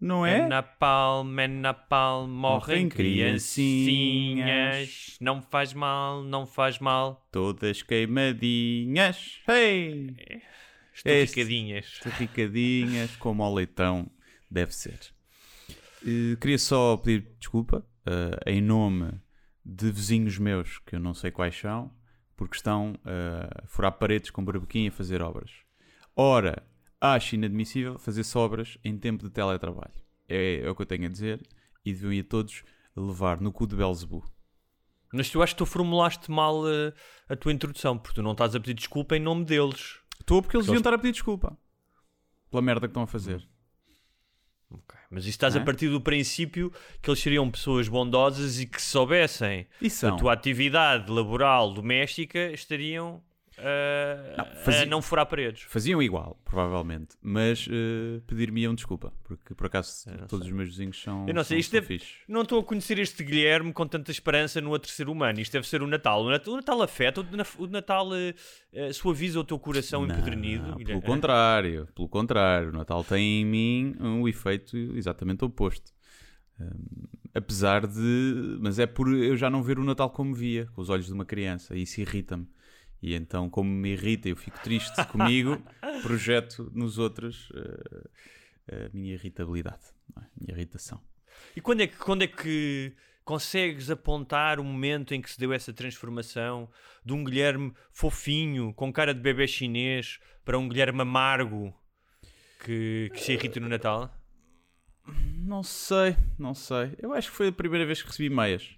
não é? É na palma, é na palma, morrem criancinhas. Não faz mal, não faz mal. Todas queimadinhas, hey! Esturricadinhas. Esturricadinhas, como ao leitão deve ser. Eh, queria só pedir desculpa eh, em nome de vizinhos meus, que eu não sei quais são, porque estão eh, a furar paredes com barbequim e a fazer obras. Ora, acho inadmissível fazer-se obras em tempo de teletrabalho. É, é o que eu tenho a dizer e deviam ir todos levar no cu de Belzebu. Mas tu acho que tu formulaste mal eh, a tua introdução, porque tu não estás a pedir desculpa em nome deles. Estou porque eles deviam estar a pedir desculpa pela merda que estão a fazer. Ok. Mas isso estás Não a é? partir do princípio que eles seriam pessoas bondosas e que se soubessem a tua atividade laboral doméstica estariam eh, Não, a fazia- não furar paredes. Faziam igual, provavelmente, mas eh, pedir-me-iam desculpa, porque por acaso não todos sei. os meus vizinhos são. Eu não sei, isto deve-. Não estou a conhecer este Guilherme com tanta esperança no outro ser humano. Isto deve ser o Natal. O Natal, o Natal afeta, o Na- o Natal eh, suaviza o teu coração Não, empedernido. pelo Guilherme. contrário, pelo contrário, o Natal tem em mim um efeito exatamente oposto. Hum, apesar de. Mas é por eu já não ver o Natal como via, com os olhos de uma criança, e isso irrita-me. E então, como me irrita, eu fico triste comigo, projeto nos outros eh, a minha irritabilidade, é? a minha irritação. E quando é, que, quando é que consegues apontar o momento em que se deu essa transformação de um Guilherme fofinho, com cara de bebê chinês, para um Guilherme amargo que, que se irrita no Natal? Não sei, não sei. Eu acho que foi a primeira vez que recebi meias.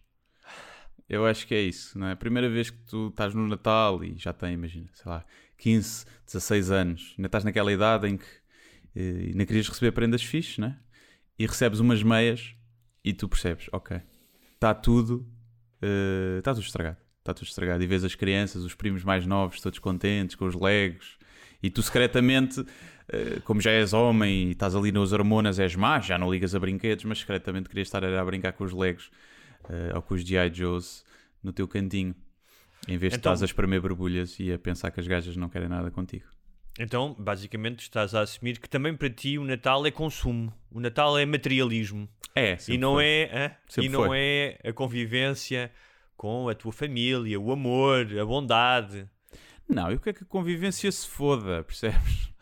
Eu acho que é isso, não é? A primeira vez que tu estás no Natal e já tem, imagina, sei lá, 15, 16 anos, ainda estás naquela idade em que eh, ainda querias receber prendas fixes, né? E recebes umas meias e tu percebes, ok, está tudo, eh, está tudo estragado. Está tudo estragado. E vês as crianças, os primos mais novos, todos contentes com os legos. E tu secretamente, eh, como já és homem e estás ali nas hormonas, és má, já não ligas a brinquedos, mas secretamente querias estar a brincar com os legos eh, ou com os G.I. Joes no teu cantinho. Em vez de Então- estás a espremer borbulhas e a pensar que as gajas não querem nada contigo. Então, basicamente, estás a assumir que também para ti o Natal é consumo. O Natal é materialismo. É, e não foi. é e não foi. é a convivência com a tua família, o amor, a bondade. Não, e o que é que a convivência se foda, percebes?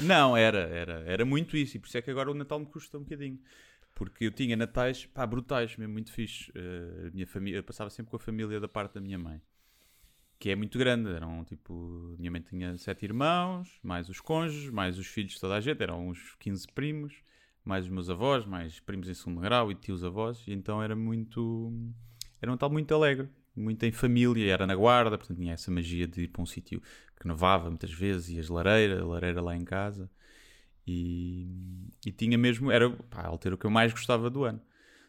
Não, era, era, era muito isso, e por isso é que agora o Natal me custa um bocadinho. Porque eu tinha natais, pá, brutais, mesmo muito fixe. A minha família, eu passava sempre com a família da parte da minha mãe, que é muito grande. Eram tipo, minha mãe tinha sete irmãos, mais os cônjuges, mais os filhos de toda a gente, eram uns 15 primos, mais os meus avós, mais primos em segundo grau e tios avós, e então era muito. Era um Natal muito alegre, muito em família, era na guarda, portanto tinha essa magia de ir para um sítio que nevava muitas vezes, e as lareiras, a lareira lá em casa, e, e tinha mesmo, era pá, a altura que eu mais gostava do ano.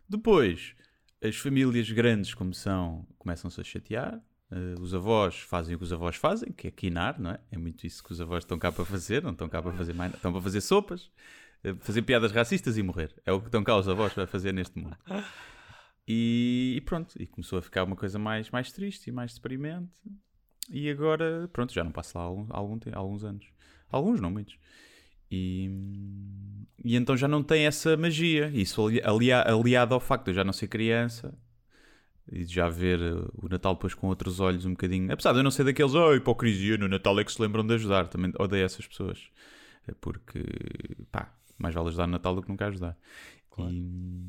Depois, as famílias grandes como são, começam-se a chatear, eh, os avós fazem o que os avós fazem, que é quinar, não é? É muito isso que os avós estão cá para fazer, não estão cá para fazer mais, estão para fazer sopas, eh, fazer piadas racistas e morrer. É o que estão cá os avós a fazer neste mundo. E, e pronto, e começou a ficar uma coisa mais, mais triste e mais deprimente. E agora, pronto, já não passo lá algum, algum alguns anos. Alguns, não muitos. E, e então já não tem essa magia. Isso ali- alia- aliado ao facto de eu já não ser criança e de já ver uh, o Natal depois com outros olhos um bocadinho. Apesar de eu não ser daqueles, oh, hipocrisia, no Natal é que se lembram de ajudar. Também odeio essas pessoas. É porque, pá, mais vale ajudar no Natal do que nunca ajudar. E,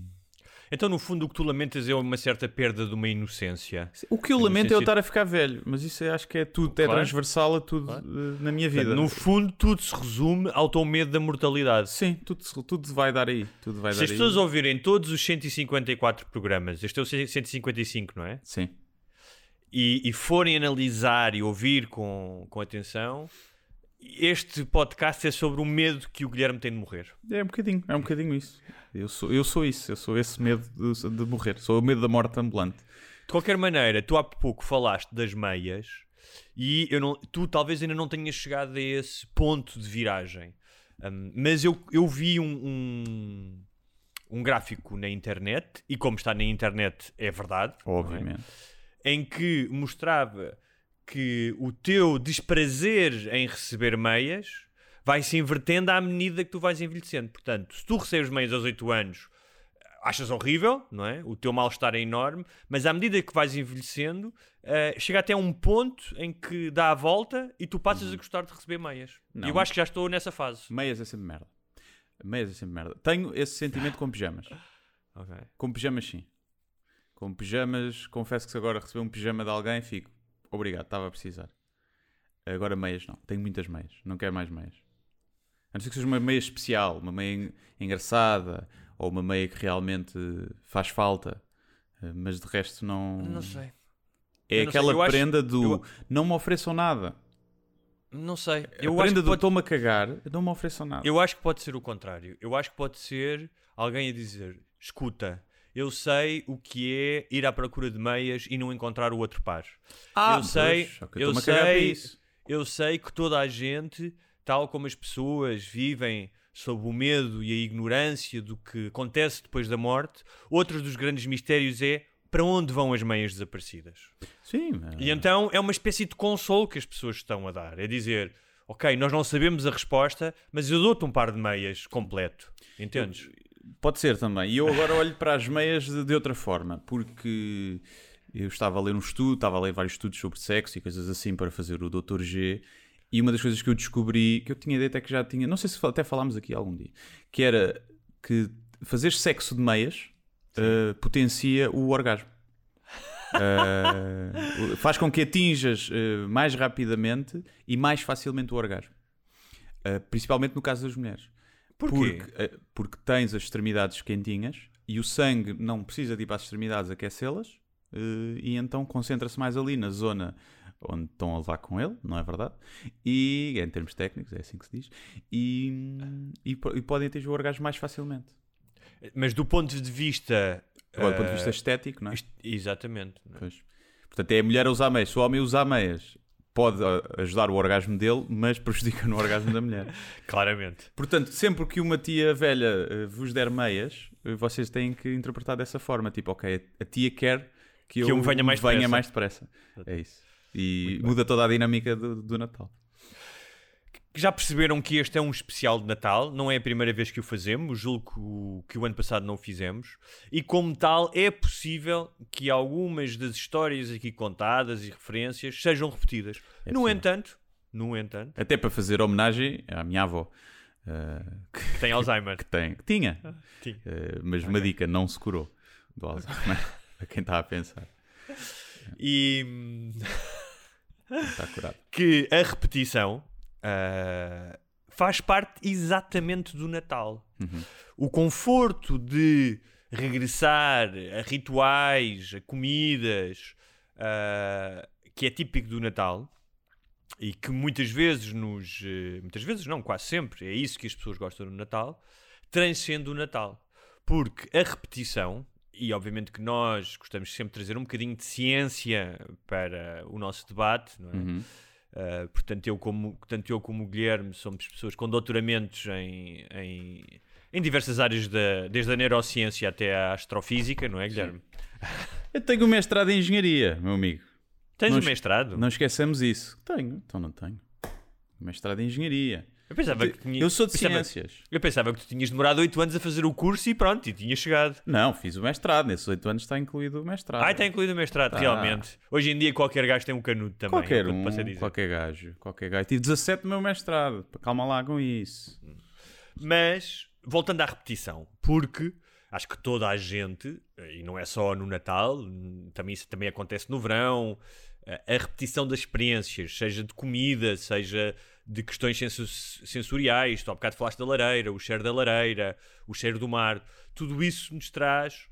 Então, no fundo, o que tu lamentas é uma certa perda de uma inocência. O que eu lamento é eu estar a ficar velho, mas isso eu acho que é tudo, é Claro. transversal a tudo Claro. eh, na minha vida. Portanto, no fundo, tudo se resume ao teu medo da mortalidade. Sim, tudo, tudo vai dar aí. Tudo vai Se dar as aí. pessoas ouvirem todos os 154 programas, este é o 155, não é? Sim. E, e forem analisar e ouvir com, com atenção, este podcast é sobre o medo que o Guilherme tem de morrer. É um bocadinho, é um bocadinho isso. Eu sou, eu sou isso, eu sou esse medo de, de morrer, sou o medo da morte ambulante. De qualquer maneira, tu há pouco falaste das meias e eu não, tu talvez ainda não tenhas chegado a esse ponto de viragem. Um, mas eu, eu vi um, um, um gráfico na internet, e como está na internet é verdade, é? Obviamente. em que mostrava que o teu desprazer em receber meias vai se invertendo à medida que tu vais envelhecendo. Portanto, se tu recebes meias aos 8 anos, achas horrível, não é? O teu mal-estar é enorme, mas à medida que vais envelhecendo, eh, chega até um ponto em que dá a volta e tu passas a gostar de receber meias. E Não. eu acho que já estou nessa fase. Meias é sempre merda. Meias é sempre merda. Tenho esse sentimento com pijamas. Ok. Com pijamas, sim. Com pijamas, confesso que se agora receber um pijama de alguém, fico. Obrigado, estava a precisar. Agora meias não. Tenho muitas meias. Não quero mais meias. A não ser que seja uma meia especial, uma meia en- engraçada, ou uma meia que realmente faz falta. Eh, Mas de resto não. Não sei. É não sei. aquela acho- prenda do eu- não me ofereçam nada. Não sei. a Eu acho, prenda que do pode, estou-me a cagar, não me ofereçam nada. eu acho que pode ser o contrário. Eu acho que pode ser alguém a dizer: escuta, eu sei o que é ir à procura de meias e não encontrar o outro par. Ah, eu sei, pois, eu para sei, eu sei que toda a gente, tal como as pessoas vivem sob o medo e a ignorância do que acontece depois da morte, outro dos grandes mistérios é para onde vão as meias desaparecidas. Sim, E então é uma espécie de consolo que as pessoas estão a dar. É dizer, ok, nós não sabemos a resposta, mas eu dou-te um par de meias completo. Entendes? Pode ser também. E eu agora olho para as meias de, de outra forma, porque eu estava a ler um estudo, estava a ler vários estudos sobre sexo e coisas assim para fazer o Dr. G. E uma das coisas que eu descobri, que eu tinha ideia até que já tinha, não sei se até falámos aqui algum dia, que era que fazer sexo de meias eh, potencia o orgasmo. Eh, faz com que atinjas eh, mais rapidamente e mais facilmente o orgasmo. Principalmente no caso das mulheres. Porquê? Porque, eh, porque tens as extremidades quentinhas e o sangue não precisa de ir para as extremidades aquecê-las eh, e então concentra-se mais ali na zona onde estão a levar com ele, não é verdade? E em termos técnicos, é assim que se diz, e, e, e podem atingir o orgasmo mais facilmente. Mas do ponto de vista. Agora, do ponto de eh, vista estético, não é? Exatamente. não é? Portanto, é a mulher a usar meias. Se o homem usar meias, pode ah, ajudar o orgasmo dele, mas prejudica no orgasmo da mulher. Claramente. Portanto, sempre que uma tia velha eh, vos der meias, eh, vocês têm que interpretar dessa forma. Tipo, ok, a tia quer que, eu, eu me venha mais depressa. mais depressa. É isso. E muda toda a dinâmica do, do Natal. Já perceberam que este é um especial de Natal, não é a primeira vez que o fazemos, julgo que o, que o ano passado não o fizemos, e como tal é possível que algumas das histórias aqui contadas e referências sejam repetidas. É no possível. entanto, no entanto, Até para fazer homenagem à minha avó, eh, que, que tem Alzheimer. que tem, que tinha, Tinha. Eh, mas uma dica, não se curou do Alzheimer. a quem está a pensar, E está curado. que a repetição ah, faz parte exatamente do Natal. O conforto de regressar a rituais, a comidas, ah, que é típico do Natal e que muitas vezes nos. eh, muitas vezes não, quase sempre, é isso que as pessoas gostam no Natal, transcende o Natal. Porque a repetição, e obviamente que nós gostamos sempre de trazer um bocadinho de ciência para o nosso debate, não é? Uhum. Uh, portanto, eu como, tanto eu como o Guilherme somos pessoas com doutoramentos em, em, em diversas áreas, da, desde a neurociência até à astrofísica, não é, Guilherme? Eu tenho um mestrado em engenharia, meu amigo. Tens Não um es- mestrado? Não esqueçamos isso. Tenho, então não tenho. Mestrado em engenharia. Eu pensava que tinha- Eu sou de pensava- ciências. Eu pensava que tu tinhas demorado 8 anos a fazer o curso e pronto, e tinha chegado. Não, fiz o mestrado. Nesses oito anos está incluído o mestrado. Ah, está incluído o mestrado, Tá. realmente. Hoje em dia qualquer gajo tem um canudo também. é Qualquer um, qualquer gajo, qualquer gajo. Tive 17 no meu mestrado. Calma lá com isso. Mas, voltando à repetição, porque acho que toda a gente, e não é só no Natal, também, isso também acontece no verão, a repetição das experiências, seja de comida, seja de questões senso sensoriais, tu há bocado falaste da lareira, o cheiro da lareira, o cheiro do mar, tudo isso nos traz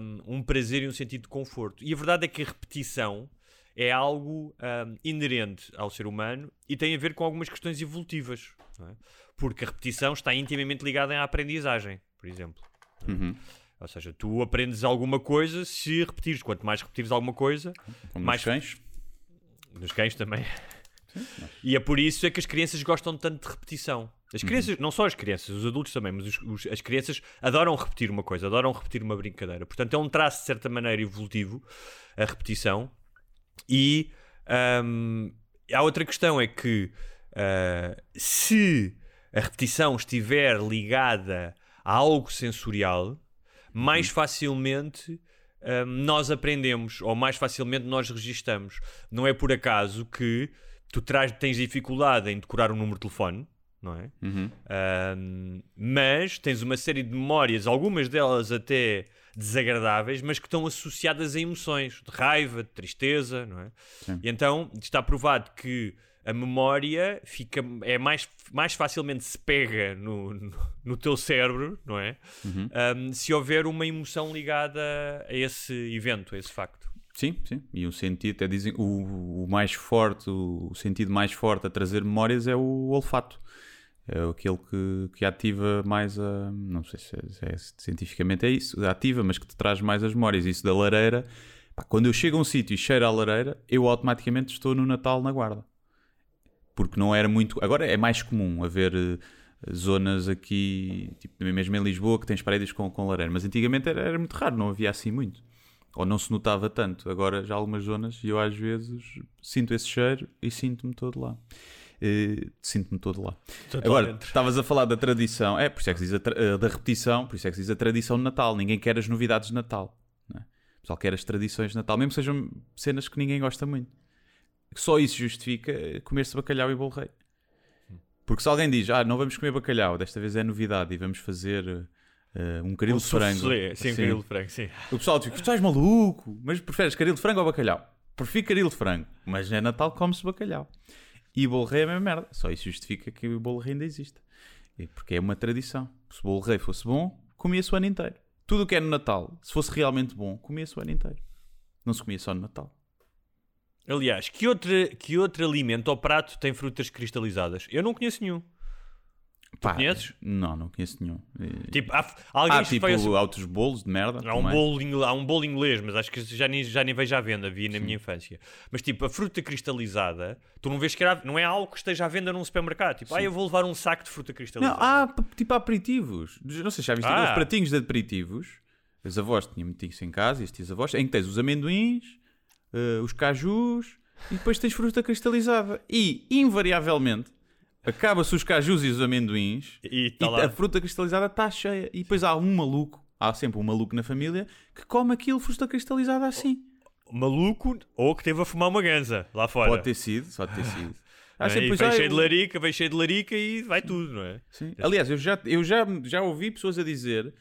um, um prazer e um sentido de conforto. E a verdade é que a repetição é algo um, inerente ao ser humano e tem a ver com algumas questões evolutivas. É? Porque a repetição está intimamente ligada à aprendizagem, por exemplo. Uhum. Ou seja, tu aprendes alguma coisa se repetires. Quanto mais repetires alguma coisa, Como mais nos cães. Nos cães também. E é por isso é que as crianças gostam tanto de repetição. As crianças, não só as crianças, os adultos também, mas os- os- as crianças adoram repetir uma coisa, adoram repetir uma brincadeira. Portanto, é um traço, de certa maneira, evolutivo, a repetição. E hum, há outra questão, é que ah, se a repetição estiver ligada a algo sensorial, mais facilmente hum, nós aprendemos, ou mais facilmente nós registamos. Não é por acaso que tu traz, tens dificuldade em decorar um número de telefone, não é? Uhum. Um, mas tens uma série de memórias, algumas delas até desagradáveis, mas que estão associadas a emoções de raiva, de tristeza, não é? Sim. E então está provado que a memória fica é mais, mais facilmente se pega no, no, no teu cérebro, não é? Uhum. Um, se houver uma emoção ligada a esse evento, a esse facto. Sim, sim. E o sentido, até dizem, o, o mais forte, o, sentido mais forte a trazer memórias é o olfato. É aquele que, que ativa mais a. Não sei se, é- se é- cientificamente é isso, ativa, mas que te traz mais as memórias. Isso da lareira. pá, quando eu chego a um sítio e cheiro a lareira, eu automaticamente estou no Natal na Guarda. Porque não era muito. Agora é mais comum haver eh, zonas aqui, tipo, mesmo em Lisboa, que tens paredes com, com lareira. Mas antigamente era, era muito raro, não havia assim muito ou não se notava tanto. Agora já há algumas zonas e eu às vezes sinto esse cheiro e sinto-me todo lá. Eh, sinto-me todo lá. Agora, dentro. estavas a falar da tradição, é por isso é que se diz eh, da repetição, por isso é que se diz a tradição de Natal. Ninguém quer as novidades de Natal. Não é? O pessoal quer as tradições de Natal, mesmo que sejam cenas que ninguém gosta muito. Só isso justifica eh, comer-se bacalhau e bolo rei. Porque se alguém diz, ah, não vamos comer bacalhau, desta vez é novidade e vamos fazer eh, um caril Um de frango. soufflé, Sim, um caril de frango, sim. O pessoal diz, tu estás maluco, mas preferes caril de frango ou bacalhau? Prefiro caril de frango, mas é Natal come-se bacalhau. E bolo rei é a mesma merda. Só isso justifica que o bolo rei ainda existe. Porque é uma tradição. Se o bolo rei fosse bom, comia-se o ano inteiro. Tudo o que é no Natal, se fosse realmente bom, comia-se o ano inteiro. Não se comia só no Natal. Aliás, que outro, que outro alimento ou prato tem frutas cristalizadas? Eu não conheço nenhum. Pá, conheces? Não, não conheço nenhum. Tipo, há, alguém Há que tipo assim- altos bolos de merda. Há um, também. bolo, ingl- há um bolo inglês, mas acho que já nem, já nem vejo à venda, vi na minha infância. Mas tipo, a fruta cristalizada, tu não vês que era, não é algo que esteja à venda num supermercado. Tipo, ah, eu vou levar um saco de fruta Não, cristalizada. há p- tipo aperitivos. Não sei se já viste Ah. aqueles pratinhos de aperitivos. Os avós tinham metido isso em casa, e estes avós, em que tens os amendoins, eh, os cajus e depois tens fruta cristalizada. E, invariavelmente, acaba-se os cajus e os amendoins E e tá lá. a fruta cristalizada está cheia. E depois há um maluco, há sempre um maluco na família que come aquilo fruta cristalizada assim. Maluco ou que teve a fumar uma ganza lá fora. Pode ter sido, pode ter sido. Há é? sempre, E pois, vem cheio de eu- larica, vem cheio de larica e vai tudo, não é? Sim. Aliás, eu já, eu já, já ouvi pessoas a dizer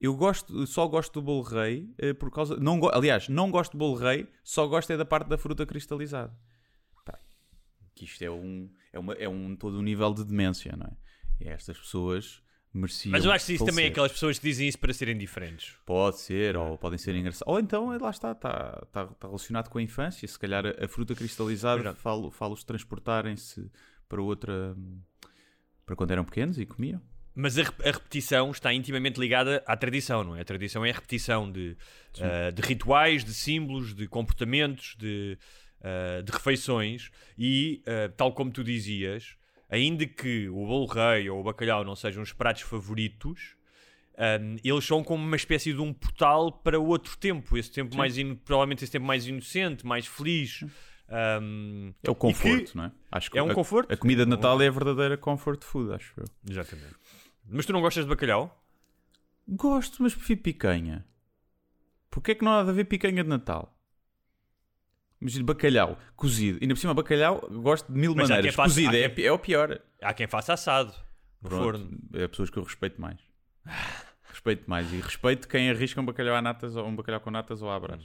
eu gosto, só gosto do bolo rei eh, por causa. Não, go- aliás, não gosto do bolo rei, só gosto é da parte da fruta cristalizada. Pá, que isto é um, é, uma, é um todo um nível de demência, não é? E estas pessoas mereciam. Mas eu acho que isso também é aquelas pessoas que dizem isso para serem diferentes. Pode ser, ou podem ser engraçados. Ou então, eh, lá está, está, está, está relacionado com a infância. Se calhar a, fruta cristalizada falo-os transportarem-se para outra. para quando eram pequenos e comiam. Mas a, a repetição está intimamente ligada à tradição, não é? A tradição é a repetição de, ah, de rituais, de símbolos, de comportamentos, de, ah, de refeições e, ah, tal como tu dizias, ainda que o bolo rei ou o bacalhau não sejam os pratos favoritos, ahm, eles são como uma espécie de um portal para outro tempo, esse tempo mais ino- provavelmente esse tempo mais inocente, mais feliz. ahm, É o e que- conforto, não é? Acho que É um a, conforto. A comida de Natal é a verdadeira comfort food, acho eu. Exatamente. Mas tu não gostas de bacalhau? Gosto, mas prefiro picanha. Porquê é que não há de haver picanha de Natal? Imagina bacalhau, cozido. E ainda por cima, bacalhau, gosto de mil Mas há maneiras. quem faça- cozido há é, quem- é o pior. Há quem faça assado no Pronto, forno. É pessoas que eu respeito mais. Respeito mais. E respeito quem arrisca um bacalhau à natas ou um bacalhau com natas ou à brás.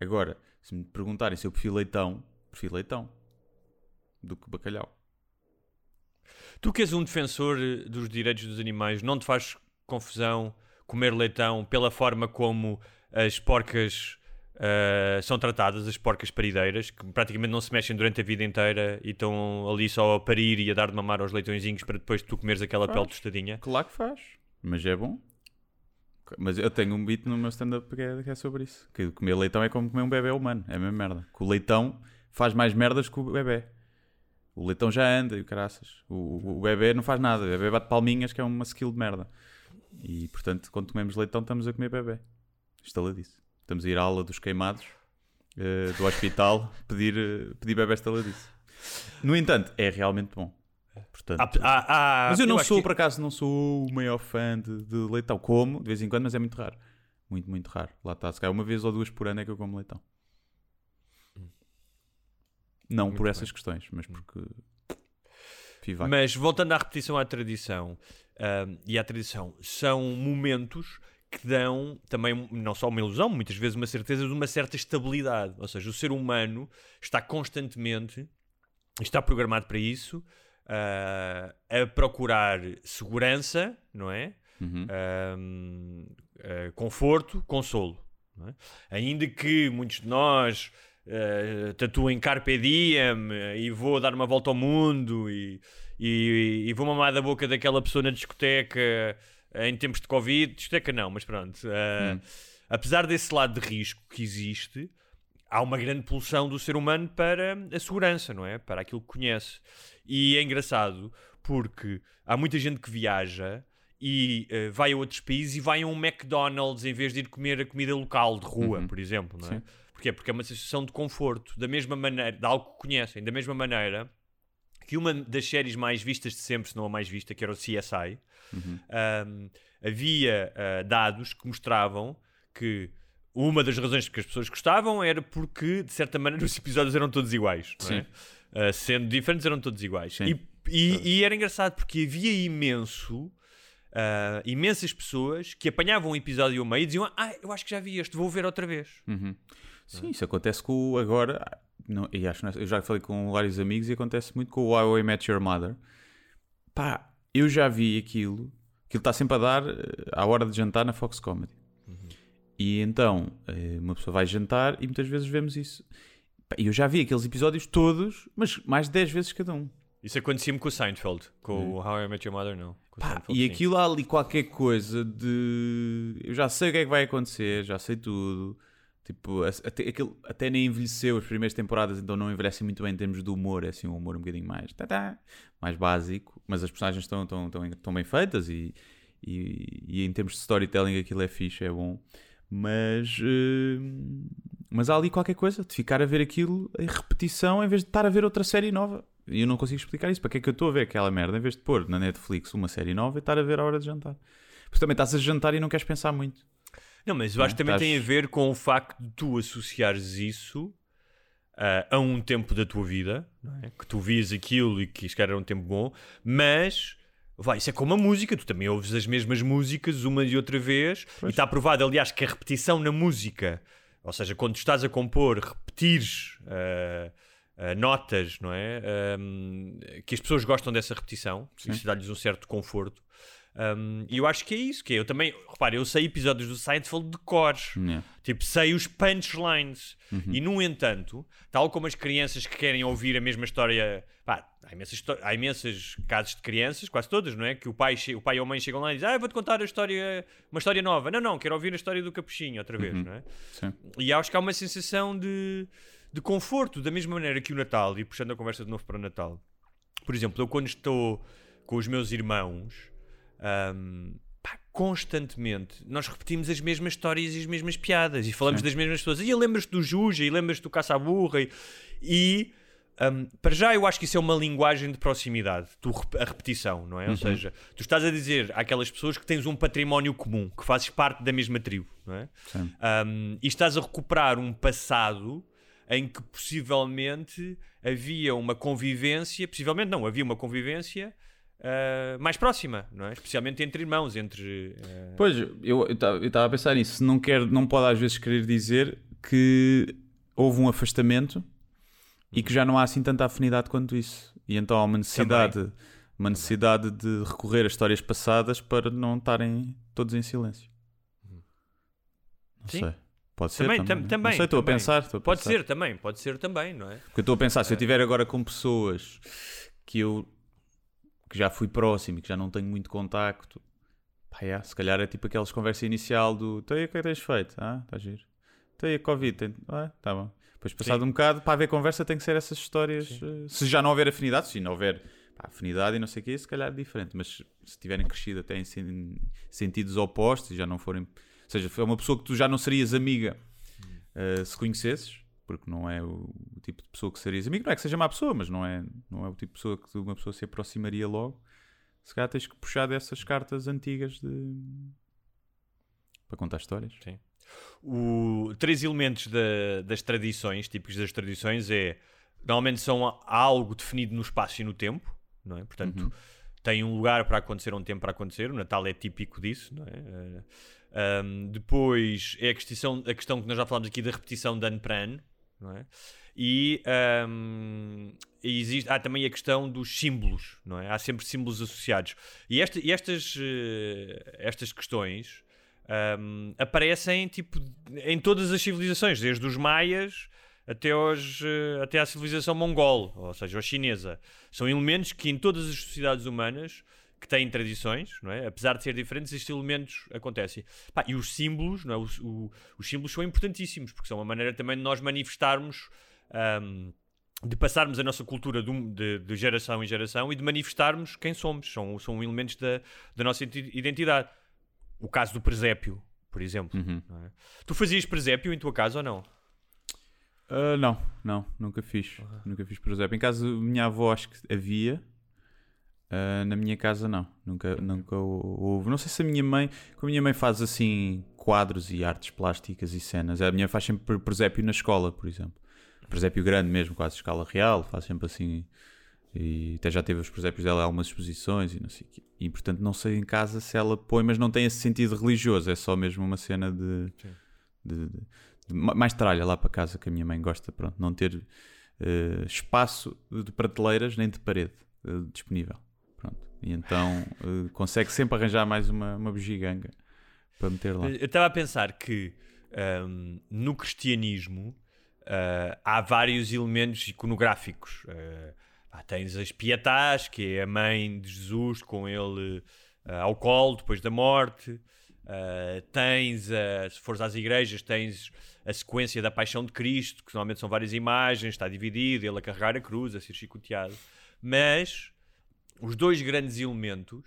Agora, se me perguntarem se eu prefiro leitão, prefiro leitão do que bacalhau. Tu que és um defensor eh, dos direitos dos animais, não te faz confusão comer leitão pela forma como as porcas eh, são tratadas, as porcas parideiras, que praticamente não se mexem durante a vida inteira e estão ali só a parir e a dar de mamar aos leitõezinhos para depois tu comeres aquela pele tostadinha? Claro que faz. Mas é bom. Mas eu tenho um beat no meu stand-up que é, que é sobre isso. Que comer leitão é como comer um bebê humano. É a mesma merda. Que o leitão faz mais merdas que o bebê. O leitão já anda e o caraças. O, o, bebê não faz nada. O bebê bate palminhas que é uma skill de merda. E portanto, quando comemos leitão, estamos a comer bebê. Estaladice. Estamos a ir à aula dos queimados eh, do hospital pedir, eh, pedir bebê estaladice. No entanto, é realmente bom. Portanto, Há- há- há- mas eu não acho sou, que- por acaso, não sou o maior fã de, de leitão. Como, de vez em quando, mas é muito raro. Muito, muito raro. Lá está, se calhar uma vez ou duas por ano é que eu como leitão. Não por essas questões, mas porque. Mas voltando à repetição à tradição e à tradição, são momentos que dão também não só uma ilusão, muitas vezes uma certeza de uma certa estabilidade. Ou seja, o ser humano está constantemente, está programado para isso, ah, a procurar segurança, não é? Uhum. Ah, conforto, consolo. é? Ainda que muitos de nós uh, tatuem Carpe Diem e vou dar uma volta ao mundo e, e, e vou mamar da boca daquela pessoa na discoteca em tempos de Covid. Discoteca não, mas pronto. Uh, Apesar desse lado de risco que existe, há uma grande pulsão do ser humano para a segurança, não é? Para aquilo que conhece. E é engraçado porque há muita gente que viaja e eh, vai a outros países e vai a um McDonald's em vez de ir comer a comida local de rua, por exemplo, não é? Sim. Porquê? Porque é uma sensação de conforto, da mesma maneira, de algo que conhecem, da mesma maneira que uma das séries mais vistas de sempre, se não a mais vista, que era o CSI, um, havia uh, dados que mostravam que uma das razões porque as pessoas gostavam era porque, de certa maneira, os episódios eram todos iguais. é? Uh, sendo diferentes, eram todos iguais. E, e- e era engraçado porque havia imenso. uh, imensas pessoas que apanhavam um episódio ao meio e diziam: Ah, eu acho que já vi este, vou ver outra vez. Sim, isso acontece com o agora. Não, e acho, é- eu já falei com vários amigos e acontece muito com o How I Met Your Mother. Pá, eu já vi aquilo. Aquilo está sempre a dar eh, à hora de jantar na Fox Comedy. E então, eh, uma pessoa vai jantar e muitas vezes vemos isso. Eu já vi aqueles episódios todos, mas mais de 10 vezes cada um. Isso acontecia-me com o Seinfeld, com o How I Met Your Mother, não. Pá, Seinfeld, e sim. aquilo há ali qualquer coisa de. Eu já sei o que é que vai acontecer, já sei tudo. Tipo, até, aquilo, até nem envelheceu as primeiras temporadas, então não envelhece muito bem em termos de humor. É assim um humor um bocadinho mais. Tá-tá, mais básico. Mas as personagens estão, estão, estão, estão bem feitas e, e, e em termos de storytelling aquilo é fixe, é bom. Mas. eh, mas há ali qualquer coisa de ficar a ver aquilo em repetição em vez de estar a ver outra série nova. E eu não consigo explicar isso. Para que é que eu estou a ver aquela merda em vez de pôr na Netflix uma série nova e estar a ver a hora de jantar? Porque também estás a jantar e não queres pensar muito. Não, mas eu acho que também Estás- tem a ver com o facto de tu associares isso ah, a um tempo da tua vida, é? que tu vias aquilo e que isto era um tempo bom, mas vai, isso é como a música, tu também ouves as mesmas músicas uma e outra vez, e está provado, aliás, que a repetição na música, ou seja, quando tu estás a compor, repetires ah, ah, notas, não é? Ahm, que as pessoas gostam dessa repetição, isso dá-lhes um certo conforto. Um, e eu acho que é isso, que é, eu também, repare, eu sei episódios do Seinfeld de cores, Yeah. tipo, sei os punchlines, e no entanto, tal como as crianças que querem ouvir a mesma história, pá, há imensas, há imensas casos de crianças, quase todas, não é? Que o pai, o pai ou a mãe chegam lá e dizem, ah, vou-te contar a história, uma história nova. Não, não, quero ouvir a história do capuchinho outra vez, não é? Sim. E acho que há uma sensação de, de conforto, da mesma maneira que o Natal, e puxando a conversa de novo para o Natal. Por exemplo, eu quando estou com os meus irmãos, ahm, pá, constantemente, nós repetimos as mesmas histórias e as mesmas piadas, e falamos das mesmas pessoas. E lembras-te do Juja, e lembras-te do Caça-Burra, e... e ahm, para já eu acho que isso é uma linguagem de proximidade, tu a repetição, não é? Ou seja, tu estás a dizer àquelas pessoas que tens um património comum, que fazes parte da mesma tribo, não é? Sim. Um, e estás a recuperar um passado em que possivelmente havia uma convivência, possivelmente não, havia uma convivência ah, mais próxima, não é? Especialmente entre irmãos, entre. ah, Pois, eu estava a pensar nisso. Não, quer, não pode às vezes querer dizer que houve um afastamento e que já não há assim tanta afinidade quanto isso. E então há uma necessidade, uma necessidade de recorrer a histórias passadas para não estarem todos em silêncio. Não Sim. sei. Pode ser Também, também. tam- Não também, sei, estou a também. pensar. estou a Pode pensar. ser também, pode ser também, não é? Porque eu estou a pensar, se eu estiver agora com pessoas que eu que já fui próximo e que já não tenho muito contacto, pá, é, se calhar é tipo aquelas conversas inicial do então, o que é que tens feito? Ah, está giro. Então, a Covid? Tem... Ah, tá bom. Depois, passado um bocado, para haver conversa, tem que ser essas histórias. eh, Se já não houver afinidade, se não houver pá, afinidade e não sei o que, se calhar é diferente. Mas se tiverem crescido até em sen- sentidos opostos e já não forem. Ou seja, foi uma pessoa que tu já não serias amiga eh, se conhecesses, porque não é o, o tipo de pessoa que serias amigo. Não é que seja má pessoa, mas não é, não é o tipo de pessoa que uma pessoa se aproximaria logo. Se calhar tens que puxar dessas cartas antigas de. para contar histórias. Sim. O, três elementos da- das tradições, típicos das tradições, é normalmente são algo definido no espaço e no tempo, não é? Portanto, Uhum. tem um lugar para acontecer, um tempo para acontecer. O Natal é típico disso, não é? Eh, ahm, depois é a questão, a questão que nós já falámos aqui da repetição de ano para ano, não é? E, ahm, e existe, há também a questão dos símbolos, não é? Há sempre símbolos associados. E, esta- e estas, eh, estas questões ahm, aparecem tipo, em todas as civilizações, desde os maias até, aos, eh, até à civilização mongol, ou seja, ou chinesa. São elementos que em todas as sociedades humanas que têm tradições, não é? apesar de ser diferentes, estes elementos acontecem. Pá, e os símbolos, não é? Os- o- os símbolos são importantíssimos, porque são uma maneira também de nós manifestarmos, ahm, de passarmos a nossa cultura de, um- de- de geração em geração e de manifestarmos quem somos. São, são elementos da, da nossa identi- identidade. O caso do presépio, por exemplo. Uhum. é? Tu fazias presépio em tua casa ou não? Ah, não, não, nunca fiz. Nunca fiz, por exemplo. Em casa minha avó acho que havia. Ah, na minha casa não. Nunca, nunca hou- houve. Não sei se a minha mãe. Como a minha mãe faz assim quadros e artes plásticas e cenas. A minha mãe faz sempre presépio na escola, por exemplo. Presépio grande mesmo, quase escala real. Faz sempre assim. E até já teve os presépios dela em algumas exposições e não sei o quê. E portanto não sei em casa se ela põe, mas não tem esse sentido religioso. É só mesmo uma cena de. de- de- de- ma- mais tralha lá para casa que a minha mãe gosta, pronto, não ter eh, espaço de prateleiras nem de parede eh, disponível. E então eh, consegue sempre arranjar mais uma, uma bugiganga para meter lá. Eu estava a pensar que ahm, no cristianismo ah, há vários elementos iconográficos. Ah, tens as pietás, que é a mãe de Jesus com ele ah, ao colo depois da morte. Ah, tens, ah, se fores às igrejas, tens a sequência da paixão de Cristo, que normalmente são várias imagens, está dividido, ele a carregar a cruz, a ser chicoteado. Mas os dois grandes elementos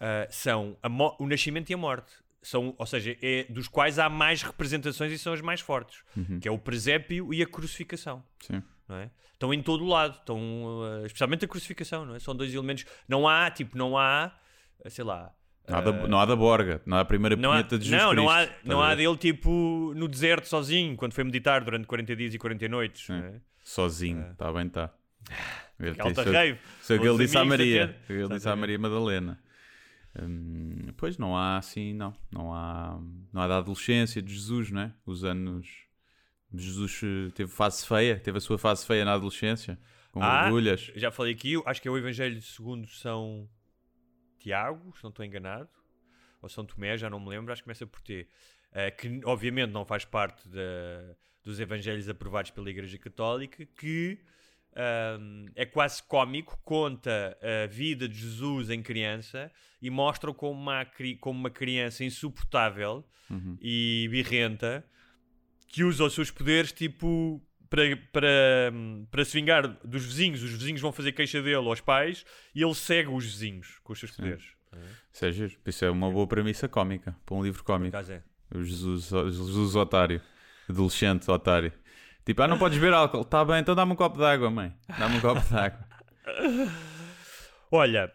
ah, são o nascimento e a morte. São, ou seja, é dos quais há mais representações e são as mais fortes, que é o presépio e a crucificação. Sim. Não é? Estão em todo o lado, estão, ah, especialmente a crucificação, não é? São dois elementos. Não há, tipo, não há, ah, sei lá. Não há, da, ah, não há da Borga, não há a primeira não há, punheta de Jesus não, não há, Cristo, não estás a há dele tipo no deserto sozinho, quando foi meditar durante 40 dias e 40 noites. não é? Sozinho, está bem, está. Que alta rave. Que ele disse à Maria. que ele disse à. Maria Madalena. Hum, pois não há assim, não. Não há, não há da adolescência de Jesus, não é? Os anos. Jesus eh, teve fase feia, teve a sua fase feia na adolescência, com Ah, orgulhas. Já falei aqui, acho que é o Evangelho segundo São Tiago, se não estou enganado, ou São Tomé, já não me lembro, acho que começa por T. eh, que obviamente não faz parte da- dos Evangelhos aprovados pela Igreja Católica, que é quase cómico, conta a vida de Jesus em criança e mostra como uma, como uma criança insuportável Uhum. e birrenta que usa os seus poderes tipo para, para, para se vingar dos vizinhos. Os vizinhos vão fazer queixa dele aos pais e ele segue os vizinhos com os seus poderes. Isso é giro. Isso é uma boa premissa cómica, para um livro cómico. é. O Jesus, Jesus otário. Adolescente otário. Tipo, ah, não podes beber álcool. Tá bem, então dá-me um copo de água, mãe. Dá-me um copo de água. Olha,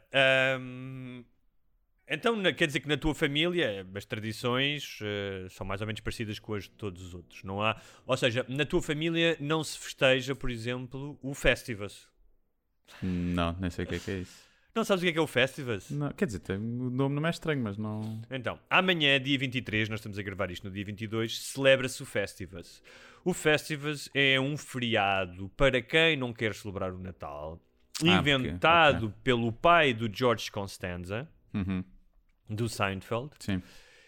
hum, então na- quer dizer que na tua família as tradições eh, são mais ou menos parecidas com as de todos os outros, não há? Ou seja, na tua família não se festeja, por exemplo, o Festivus. Não, nem sei o que é que é isso. Não sabes o que é que é o Festivus? Não, quer dizer, tem, o nome não é estranho, mas não. Então, amanhã, dia 23, nós estamos a gravar isto no dia 22, celebra-se o Festivus. O Festivus é um feriado para quem não quer celebrar o Natal, Ah, porque- inventado pelo pai do George Constanza, Uhum, do Seinfeld, sim.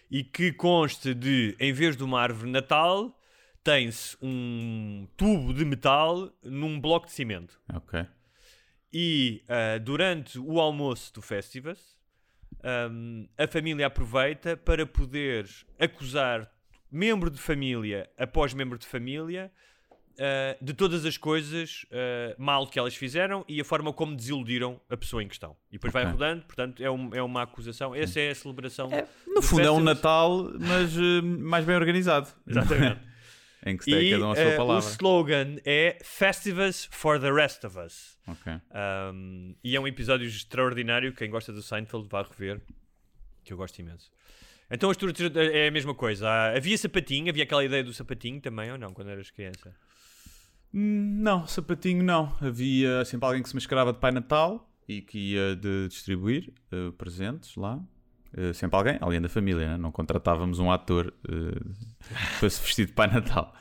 e que consta de, em vez de uma árvore Natal, tem-se um tubo de metal num bloco de cimento. Ok. E ah, durante o almoço do Festivus, ahm, a família aproveita para poder acusar membro de família após membro de família ah, de todas as coisas ah, mal que elas fizeram e a forma como desiludiram a pessoa em questão. E depois vai Ok. rodando, portanto, é, um- é uma acusação. Essa é a celebração. No do fundo é um Festivus. Natal, mas eh, mais bem organizado. Exatamente. em que se tem E cada um a sua ah, o palavra. slogan é Festivus for the rest of us. Ok. Um, e é um episódio extraordinário. Quem gosta do Seinfeld vá rever, que eu gosto imenso. Então a estrutura é a mesma coisa. Há- havia sapatinho, havia aquela ideia do sapatinho também, ou não, quando eras criança? Não, sapatinho não. Havia sempre alguém que se mascarava de Pai Natal e que ia de distribuir eh, presentes lá. Eh, sempre alguém, alguém da família, né? não contratávamos um ator eh, para se vestir de Pai Natal.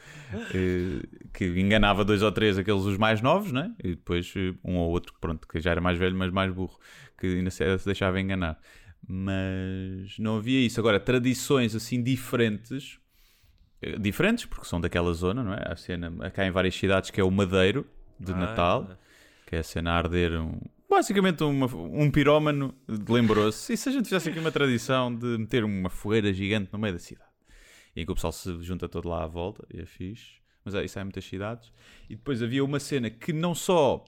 Eh, que enganava dois ou três, aqueles os mais novos, né? e depois eh, um ou outro, pronto, que já era mais velho, mas mais burro, que ainda se se deixava enganar. Mas não havia isso. Agora, tradições assim diferentes, eh, diferentes, porque são daquela zona, não é? A cena, cá em várias cidades, que é o Madeiro de Ah, Natal, que é a cena a arder um, basicamente uma- um pirómano lembrou-se. E se a gente fizesse aqui uma tradição de meter uma fogueira gigante no meio da cidade? E em que o pessoal se junta todo lá à volta, e é fixe. Mas é, isso há em muitas cidades. E depois havia uma cena que não só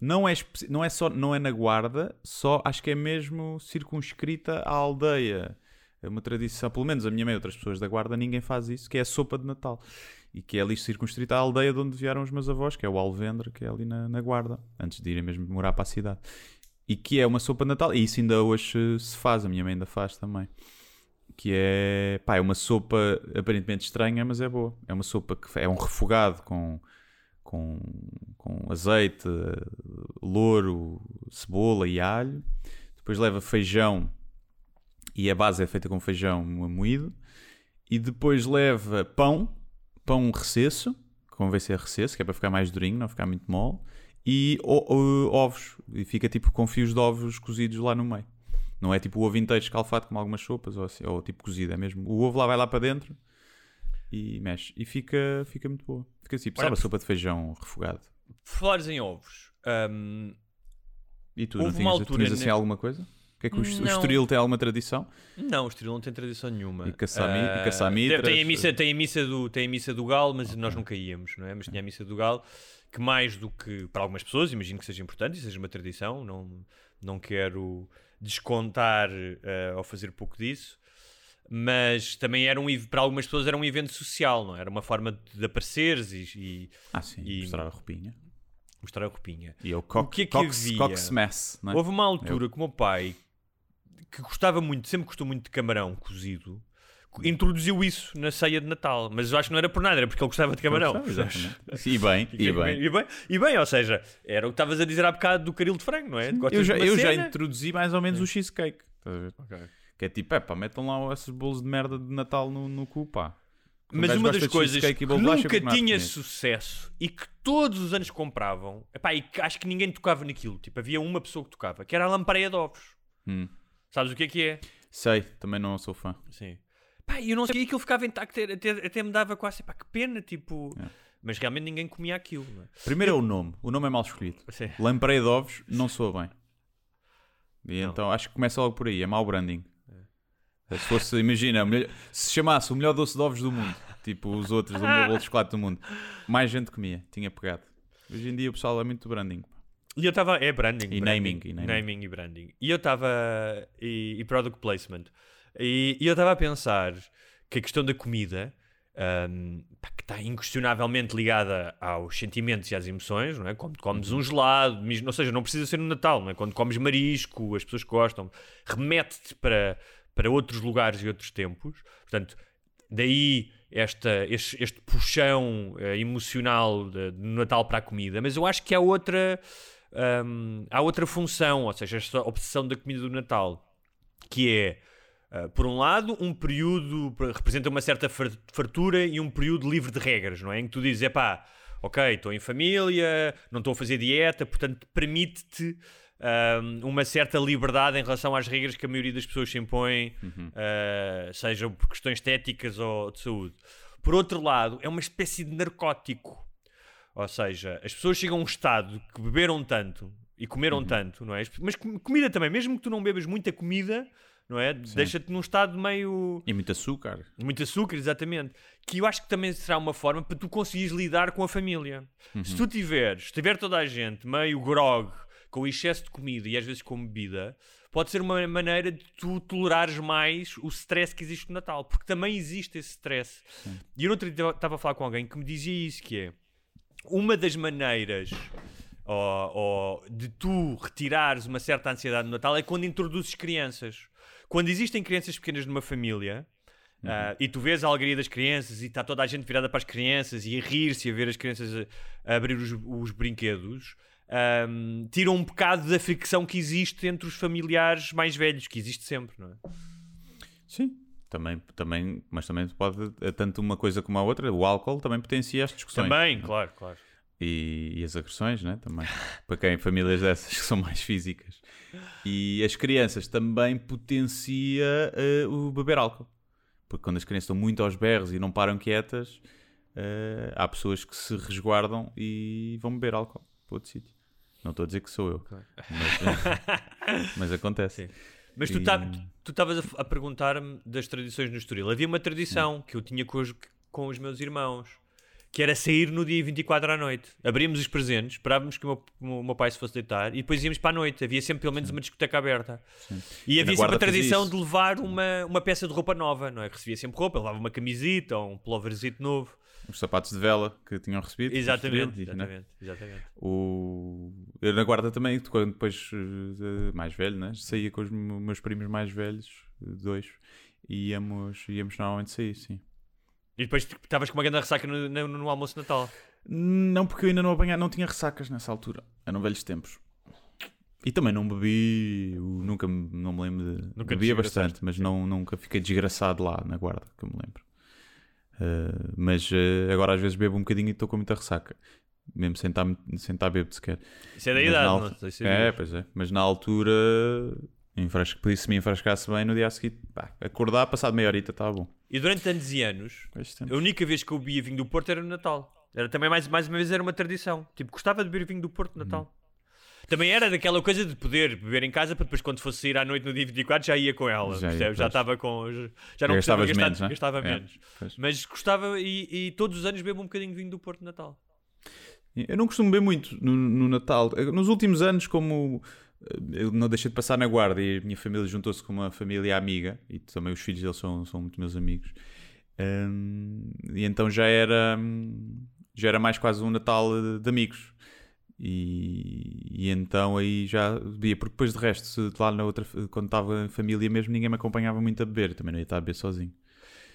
não é, não é só não é na guarda, só acho que é mesmo circunscrita à aldeia. É uma tradição, pelo menos a minha mãe e outras pessoas da guarda, ninguém faz isso, que é a sopa de Natal. E que é ali circunscrita à aldeia de onde vieram os meus avós, que é o Alvendre, que é ali na, na guarda, antes de irem mesmo morar para a cidade. E que é uma sopa de Natal, e isso ainda hoje se faz, a minha mãe ainda faz também. Que é, pá, é uma sopa aparentemente estranha, mas é boa. É uma sopa que é um refogado com, com, com azeite, louro, cebola e alho. Depois leva feijão e a base é feita com feijão moído. E depois leva pão, pão recesso, convém ser recesso, que é para ficar mais durinho, não ficar muito mole. E ovos, e fica tipo com fios de ovos cozidos lá no meio. Não é tipo o ovo inteiro escalfado como algumas sopas, ou, assim, ou tipo cozido, é mesmo. O ovo lá vai lá para dentro e mexe. E fica, fica muito boa. Fica tipo, Olha, sabe a sopa de feijão refogado. Por falares em ovos, hum, E tu, Houve não uma tinhas, altura tinhas assim ne- alguma coisa? O que é que o, est- o Não. Estoril tem alguma tradição? não, o Estoril não tem tradição nenhuma. E caçami- e Ah, caçamitras? tem, a missa, tem, a missa do, tem a missa do Galo, mas nós nunca íamos, não é? Mas tinha a missa do Galo, que mais do que para algumas pessoas, imagino que seja importante e seja uma tradição, não, não quero descontar eh, ao fazer pouco disso, mas também era um, para algumas pessoas era um evento social, não é? Era uma forma de apareceres e, e Ah, sim, E- mostrar a roupinha. mostrar a roupinha. E é o que é que cox, havia? coxmess, não é? Houve uma altura que o meu pai, que gostava muito, sempre gostou muito de camarão cozido, introduziu isso na ceia de Natal. Mas eu acho que não era por nada, era porque ele gostava de camarão. Exatamente. E bem, e bem. E bem, e bem, ou seja, era o que estavas a dizer há bocado do caril de frango, não é? Eu já, eu já introduzi mais ou menos o cheesecake. estás a ver? Que é tipo, é pá, metam lá esses bolos de merda de Natal no, no cu, pá. Mas uma das coisas que e nunca há tinha sucesso e que todos os anos compravam, epá, e que acho que ninguém tocava naquilo, tipo, havia uma pessoa que tocava, que era a lampreia de ovos. Hum. Sabes o que é que é? Sei, também não sou fã. Sim. Pá, e eu não sei, aquilo ficava intacto, até, até me dava quase, pá, que pena, tipo... É. Mas realmente ninguém comia aquilo, não é? Primeiro é o nome. O nome é mal escolhido. Sim. Lampreia de ovos não soa bem. E Não. então acho que começa logo por aí. É mau branding. Se fosse, imagina, melhor- se se chamasse o melhor doce de ovos do mundo, tipo os outros, o melhor bolo de chocolate do mundo, mais gente comia, tinha pegado. Hoje em dia o pessoal é muito branding. E eu estava. É branding. E branding, naming, e naming. naming e branding. E eu estava. E, e product placement. E, e eu estava a pensar que a questão da comida. pá, que está inquestionavelmente ligada aos sentimentos e às emoções, não é? Quando comes Uhum. um gelado, ou seja, não precisa ser no Natal, não é? Quando comes marisco, as pessoas gostam, remete-te para, para outros lugares e outros tempos. Portanto, daí esta, este, este puxão eh, emocional de, de Natal para a comida. Mas eu acho que há outra. Hum, há outra função, ou seja, esta obsessão da comida do Natal, que é, ah, por um lado, um período, representa uma certa far- fartura e um período livre de regras, não é? Em que tu dizes, pá, ok, estou em família, não estou a fazer dieta, portanto, permite-te hum, uma certa liberdade em relação às regras que a maioria das pessoas se impõe, ah, seja por questões estéticas ou de saúde. Por outro lado, é uma espécie de narcótico. Ou seja, as pessoas chegam a um estado que beberam tanto e comeram tanto, não é? Mas com- comida também, mesmo que tu não bebas muita comida, não é? Deixa-te num estado meio. E muito açúcar. Muito açúcar, exatamente. Que eu acho que também será uma forma para tu conseguires lidar com a família. Se tu tiveres, se tiver toda a gente meio grog, com excesso de comida e às vezes com bebida, pode ser uma maneira de tu tolerares mais o stress que existe no Natal. Porque também existe esse stress. E eu outro dia estava a falar com alguém que me dizia isso, que é uma das maneiras ó, ó, de tu retirares uma certa ansiedade no Natal é quando introduzes crianças. Quando existem crianças pequenas numa família ah, e tu vês a alegria das crianças e está toda a gente virada para as crianças e a rir-se a ver as crianças a, a abrir os, os brinquedos, ahm, tira um bocado da fricção que existe entre os familiares mais velhos, que existe sempre, não é? Sim. Também, também, mas também pode, é tanto uma coisa como a outra, o álcool também potencia as discussões. Também, claro, claro. E, e as agressões, né? Também. Para quem famílias dessas que são mais físicas. E as crianças também potencia eh, o beber álcool. Porque quando as crianças estão muito aos berros e não param quietas, eh, há pessoas que se resguardam e vão beber álcool para outro sítio. Não estou a dizer que sou eu, mas, mas acontece. Mas tu E- ta- tu estavas a, a perguntar-me das tradições no Estoril. Havia uma tradição que eu tinha com os, com os meus irmãos, que era sair no dia 24 à noite. Abríamos os presentes, esperávamos que o meu, o meu pai se fosse deitar e depois íamos para a noite. Havia sempre pelo menos uma discoteca aberta. E na havia sempre a tradição de levar uma, uma peça de roupa nova, não é? Recebia sempre roupa, levava uma camisita ou um pulloverzito novo. Os sapatos de vela que tinham recebido. Exatamente, Estoril, e, né? exatamente, exatamente. O... Eu na guarda também, quando depois eh, mais velho, né? saía com os me- meus primos mais velhos, dois, e íamos, íamos normalmente sair, sim. E depois tipo, estavas com uma grande ressaca no, no- no almoço de Natal. Não, porque eu ainda não apanhava, não tinha ressacas nessa altura. Eram velhos tempos. E também não bebi, nunca me- não me lembro de. Nunca Bebia bastante, mas não, nunca fiquei desgraçado lá na guarda, que eu me lembro. Eh, mas eh, agora às vezes bebo um bocadinho e estou com muita ressaca. Mesmo sem estar, sem estar bêbado sequer. Isso é da Mas idade, na não sei se É, pois é. Mas na altura, enfrasca- se me enfrascasse bem, no dia a seguir, pá, acordar, passado meia horita, estava bom. E durante anos e anos, a única vez que eu bebia vinho do Porto era no Natal. Era também, mais, mais uma vez, era uma tradição. Tipo, gostava de beber vinho do Porto no Natal. Também era daquela coisa de poder beber em casa para depois, quando fosse sair à noite no dia 24, já ia com ela. Já ia, estava com. Já não gastar, menos, né? gastava É, menos. pois. Mas gostava e, e todos os anos bebo um bocadinho de vinho do Porto no Natal. Eu não costumo beber muito no, no Natal. Nos últimos anos, como eh, eu não deixei de passar na guarda e a minha família juntou-se com uma família amiga, e também os filhos deles são, são muito meus amigos, hum, e então já era, hum, já era mais quase um Natal eh, de amigos. E, e então aí já bebia, porque depois de resto, se lá na outra, quando estava em família mesmo, ninguém me acompanhava muito a beber, também não ia estar a beber sozinho.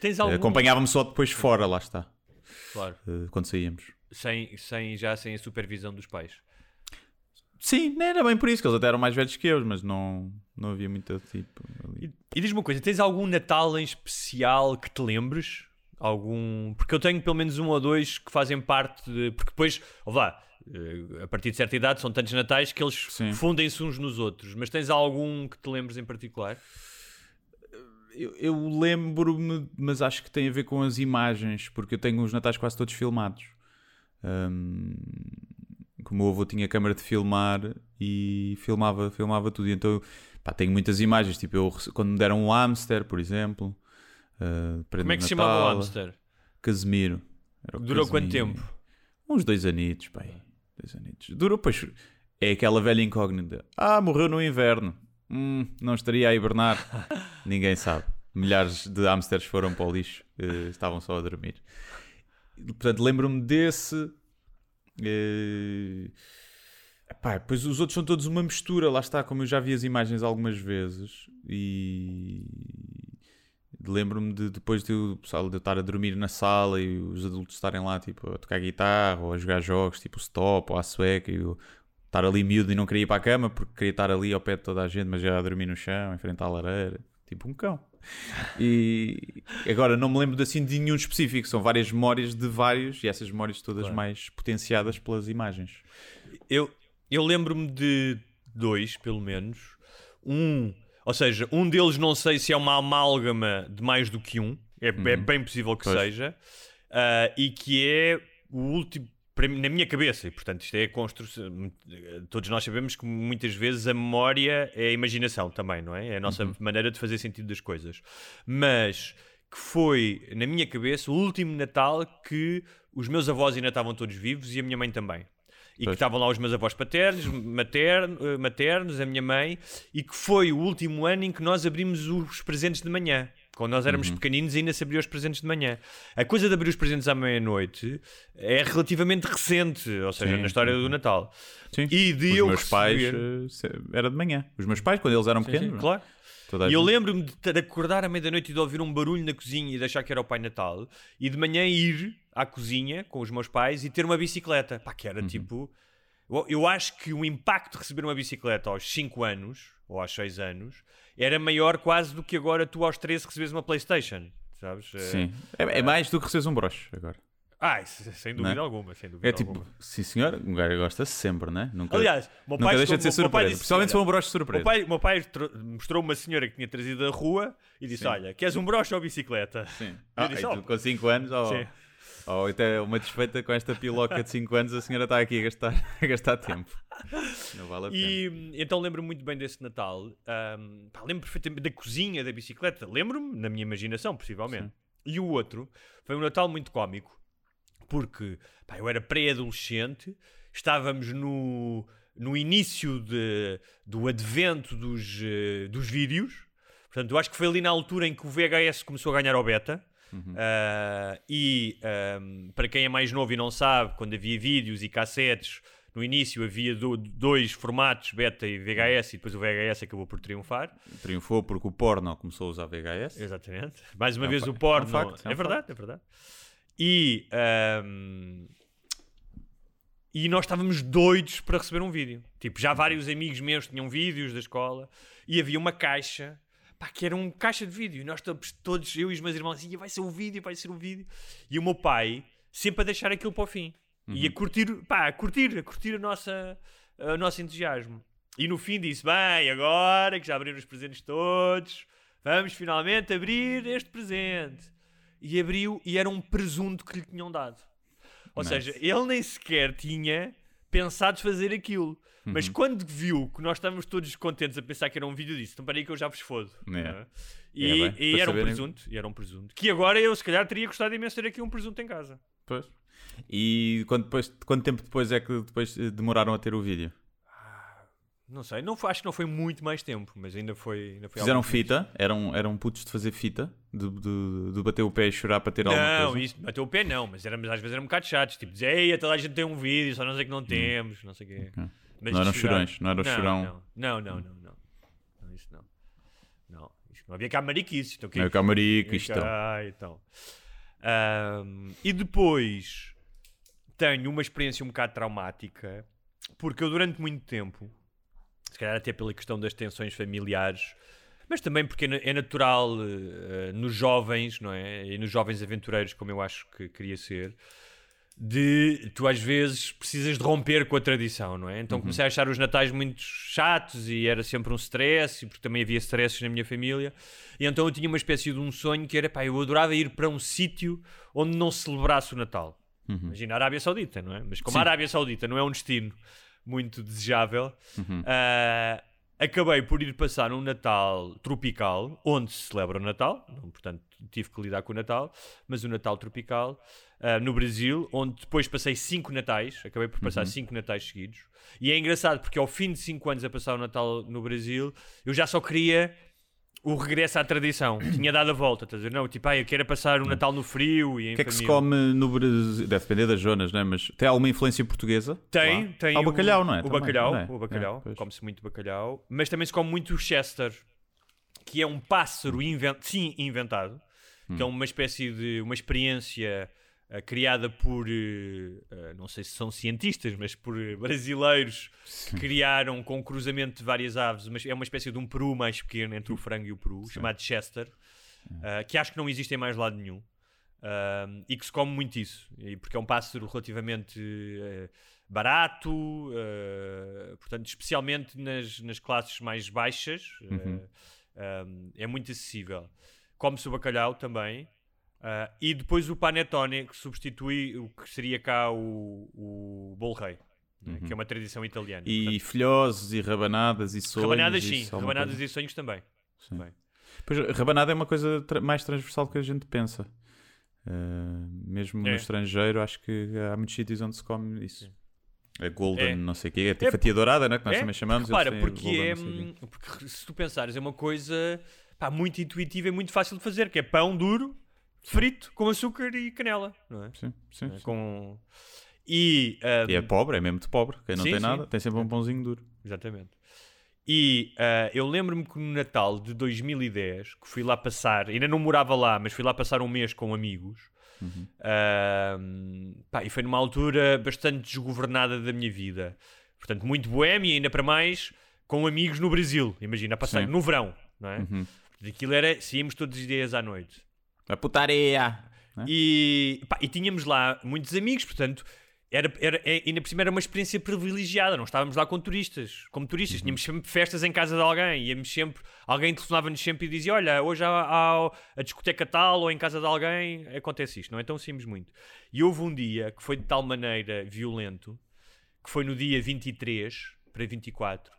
Tens algum. Acompanhava-me só depois fora, lá está, Claro. eh, quando saíamos. Sem, sem, já sem a supervisão dos pais. Sim, não era bem por isso, que eles até eram mais velhos que eu, mas não, não havia muito tipo ali. E, e diz-me uma coisa: tens algum Natal em especial que te lembres? Algum. Porque eu tenho pelo menos um ou dois que fazem parte de. Porque depois, lá, eh, a partir de certa idade são tantos natais que eles fundem-se uns nos outros. Mas tens algum que te lembres em particular? Eu, eu lembro-me, mas acho que tem a ver com as imagens, porque eu tenho os natais quase todos filmados. Como o meu avô tinha câmara de filmar e filmava, filmava tudo. E então, pá, tenho muitas imagens, tipo, eu, quando me deram um hamster, por exemplo. uh, Como é que se chamava o hamster? Casemiro. Durou quanto tempo? Uns dois anitos, pai. Dois anitos. Durou, pois. É aquela velha incógnita. Ah, morreu no inverno. Hum, não estaria a hibernar. Ninguém sabe. Milhares de hamsters foram para o lixo. eh, estavam só a dormir. Portanto, lembro-me desse. eh, epá, pois os outros são todos uma mistura. Lá está, como eu já vi as imagens algumas vezes. E. Lembro-me de depois de eu, pessoal, de eu estar a dormir na sala e os adultos estarem lá tipo, a tocar guitarra ou a jogar jogos tipo stop ou a sueca e eu estar ali miúdo e não queria ir para a cama porque queria estar ali ao pé de toda a gente, mas já a dormir no chão, em frente à lareira, tipo um cão. E agora não me lembro assim de nenhum específico, são várias memórias de vários e essas memórias todas mais potenciadas pelas imagens. Eu, eu lembro-me de dois, pelo menos. Um, ou seja, um deles não sei se é uma amálgama de mais do que um, é, é bem possível que Pois. seja, ah, e que é o último. Na minha cabeça, e portanto, isto é a construção. Todos nós sabemos que muitas vezes a memória é a imaginação também, não é? É a nossa maneira de fazer sentido das coisas. Mas que foi, na minha cabeça, o último Natal que os meus avós ainda estavam todos vivos e a minha mãe também. E que Pois. estavam lá os meus avós paternos, materno, eh, maternos, a minha mãe, e que foi o último ano em que nós abrimos os presentes de manhã. Quando nós Uhum. éramos pequeninos ainda se abria os presentes de manhã. A coisa de abrir os presentes à meia-noite é relativamente recente, ou seja, Sim, na história do Natal. Sim. E de Os eu meus pais receber- eh, se- era de manhã. Os meus pais, quando eles eram Sim, pequenos, sim, é? claro. E eu lembro-me de, acordar à meia-noite e de ouvir um barulho na cozinha e de achar que era o Pai Natal e de manhã ir à cozinha com os meus pais e ter uma bicicleta. Pá, que era Uhum. tipo. Eu, eu acho que o impacto de receber uma bicicleta aos 5 anos ou aos 6 anos era maior quase do que agora tu aos 13 recebes uma Playstation. Sabes? É- Sim. É, é mais do que receber um broche agora. Ah, sem dúvida Não é? alguma. Sem dúvida É tipo, alguma. sim senhor, um gajo gosta sempre, né? Nunca, Aliás, meu nunca pai deixa de ser surpresa. Principalmente se for um broche de O surpresa. meu pai, meu pai tro- mostrou uma senhora que tinha trazido da rua e disse: Olha, queres um broche ou bicicleta? Sim. Eu Ah, disse, e "Oh, tu com 5 anos, ou, Sim. ou até uma desfeita com esta piloca de 5 anos, a senhora está aqui a gastar, a gastar tempo. Não vale a pena. E então lembro-me muito bem desse Natal. Ahm, pá, lembro perfeitamente da cozinha, da bicicleta. Lembro-me na minha imaginação, possivelmente. E o outro foi um Natal muito cómico, porque pá, eu era pré-adolescente, estávamos no, no início de, do advento dos, eh, dos vídeos. Portanto, eu acho que foi ali na altura em que o VHS começou a ganhar ao beta. Ah, e ahm, para quem é mais novo e não sabe, quando havia vídeos e cassetes, no início havia do- dois formatos, beta e VHS, e depois o VHS acabou por triunfar. Triunfou porque o porno começou a usar VHS. Exatamente. Mais uma É um vez fa- o porno. é um facto, é é, um verdade, é verdade. E, ahm, e nós estávamos doidos para receber um vídeo. Tipo, já vários amigos meus tinham vídeos da escola e havia uma caixa. Pá, que era uma caixa de vídeo. E nós todos, todos, eu e os meus irmãos, assim, vai ser um vídeo, vai ser um vídeo. E o meu pai, sempre a deixar aquilo para o fim. E a curtir, pá, a curtir, a curtir a nossa, o nosso entusiasmo. E no fim disse, bem, agora que já abriram os presentes todos, vamos finalmente abrir este presente. E abriu, e era um presunto que lhe tinham dado. Ou Nice. seja, ele nem sequer tinha pensado fazer aquilo. Uhum. Mas quando viu que nós estávamos todos contentes a pensar que era um vídeo disso, então peraí que eu já vos fodo. É. não é? É E, e era um presunto, e era um presunto. Que agora eu se calhar teria gostado imenso de ter aqui um presunto em casa. Pois. E quando depois, quanto tempo depois é que depois eh, demoraram a ter o vídeo? Não sei, não foi- acho que não foi muito mais tempo, mas ainda foi. Ainda foi Fizeram fita? Eram, eram putos de fazer fita? De, de, de bater o pé e chorar para ter alguma Não, coisa? isso, bateu o pé não, mas éramos, às vezes eram um bocado chatos. Tipo, dizer, ei, toda a gente tem um vídeo, só nós é que não temos, não sei o quê. Mas Hum. Não eram chorões, não era o chorão. Não, não, não, não, não. Não, isso não. Não, isso não havia cá mariquices. Então, que É o camarico, isto. Ah, então. Ahm, e depois tenho uma experiência um bocado traumática, porque eu durante muito tempo, se calhar até pela questão das tensões familiares, mas também porque é é natural eh, nos jovens, não é? E nos jovens aventureiros, como eu acho que queria ser, de tu às vezes precisas de romper com a tradição, não é? Então comecei a achar os natais muito chatos e era sempre um stress, porque também havia stresses na minha família. E então eu tinha uma espécie de um sonho que era, pá, eu adorava ir para um sítio onde não se celebrasse o Natal. Imagina a Arábia Saudita, não é? Mas como a Arábia Saudita não é um destino muito desejável, ah, acabei por ir passar um Natal tropical, onde se celebra o Natal, portanto tive que lidar com o Natal, mas o Natal tropical ah, no Brasil, onde depois passei cinco Natais, acabei por passar cinco Natais seguidos. E é engraçado porque ao fim de cinco anos a passar o Natal no Brasil, eu já só queria o regresso à tradição. Tinha dado a volta, estás a? Não, tipo, ah, eu quero é passar o Natal no frio e em O que é que se família. come no Brasil? Deve depender das zonas, não é? Mas tem alguma influência portuguesa? Tem, Lá? tem. Há o bacalhau, não é? O Também, bacalhau, é? o bacalhau. É. Come-se muito bacalhau. Mas também se come muito o Chester, que é um pássaro invent... sim, inventado. Hum. Que é uma espécie de. uma experiência eh, criada por, eh, não sei se são cientistas, mas por brasileiros que criaram com cruzamento de várias aves, mas é uma espécie de um peru mais pequeno entre o frango e o peru, chamado Chester, eh, que acho que não existe em mais lado nenhum. Ah, e que se come muito isso, e porque é um pássaro relativamente barato, portanto, especialmente nas, nas classes mais baixas, Uhum. ah, é muito acessível. Come-se o bacalhau também, ah, e depois o panetone, que substitui o que seria cá o, o bolo rei, né, que é uma tradição italiana. Uhum. E Portanto, filhoses e rabanadas e sonhos. rabanadas sim, é rabanadas coisa- e sonhos também. Sim. também. Pois, rabanada é uma coisa tra- mais transversal do que a gente pensa. Uh, mesmo no É. estrangeiro, acho que há muitos sítios onde se come isso. É golden, É. não sei o quê. É tipo É, fatia dourada, né? que nós É, também chamamos. Repara, porque, golden, é, hum, porque se tu pensares, é uma coisa pá, muito intuitiva e muito fácil de fazer, que é pão duro, frito, com açúcar e canela, não é? Sim, sim, É. Com... E, E é pobre, é mesmo de pobre. Quem não Sim, tem sim. nada tem sempre um pãozinho duro. Exatamente. E ah, eu lembro-me que no Natal de 2010, que fui lá passar, ainda não morava lá, mas fui lá passar um mês com amigos, Uhum. ah, pá, e foi numa altura bastante desgovernada da minha vida. Portanto, muito boémia, ainda para mais, com amigos no Brasil. Imagina, a passar no verão, não é? Uhum. Aquilo era, saímos todos os dias à noite. A putaria! Né? E, pá, e tínhamos lá muitos amigos, portanto, era, era, é- ainda por cima era uma experiência privilegiada. Não estávamos lá com turistas, como turistas, tínhamos sempre festas em casa de alguém, íamos sempre, alguém telefonava-nos sempre e dizia: Olha, hoje há, há a discoteca tal ou em casa de alguém, acontece isto, não é? Então saímos muito. E houve um dia que foi de tal maneira violento que foi no dia 23 para 24.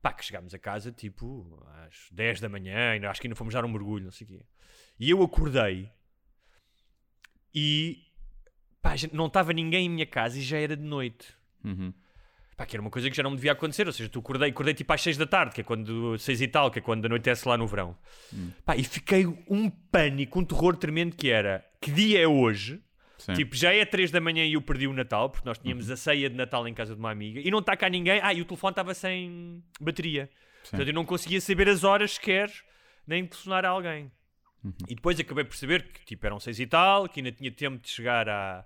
Pá, que chegámos a casa tipo às 10 da manhã, acho que ainda fomos dar um mergulho, não sei o quê. E eu acordei e pá, não estava ninguém em minha casa e já era de noite. Uhum. Pá, que era uma coisa que já não me devia acontecer. Ou seja, tu acordei, acordei tipo às 6 da tarde, que é quando 6 e tal, que é quando anoitece lá no verão. Pá, e fiquei um pânico, um terror tremendo que era que dia é hoje? Sim. Tipo, já é 3 da manhã e eu perdi o Natal, porque nós tínhamos a ceia de Natal em casa de uma amiga e não está cá ninguém. Ah, e o telefone estava sem bateria. Portanto, eu não conseguia saber as horas sequer, nem telefonar a alguém. E depois acabei por perceber que tipo, eram 6 e tal, que ainda tinha tempo de chegar a.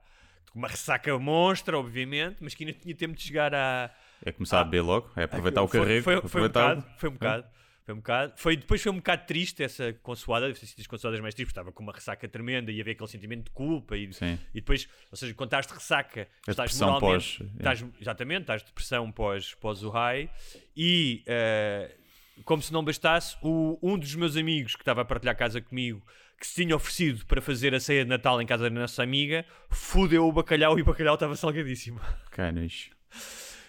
Uma ressaca monstra, obviamente, mas que ainda tinha tempo de chegar a. É começar a beber logo, é aproveitar o Foi- carrego. Foi, foi, um aproveitar o- bocado, foi um bocado. Foi um bocado. Foi, depois foi um bocado triste essa consoada. Deve ter sido das consoadas mais tristes, porque estava com uma ressaca tremenda e havia aquele sentimento de culpa. E, Sim. e depois, ou seja, quando estás de ressaca, A estás depressão moralmente. pós- é. Estás, exatamente, estás de depressão pós, pós o high. E, eh, como se não bastasse, o, um dos meus amigos que estava a partilhar casa comigo, que se tinha oferecido para fazer a ceia de Natal em casa da nossa amiga, fudeu o bacalhau e o bacalhau estava salgadíssimo. Canas.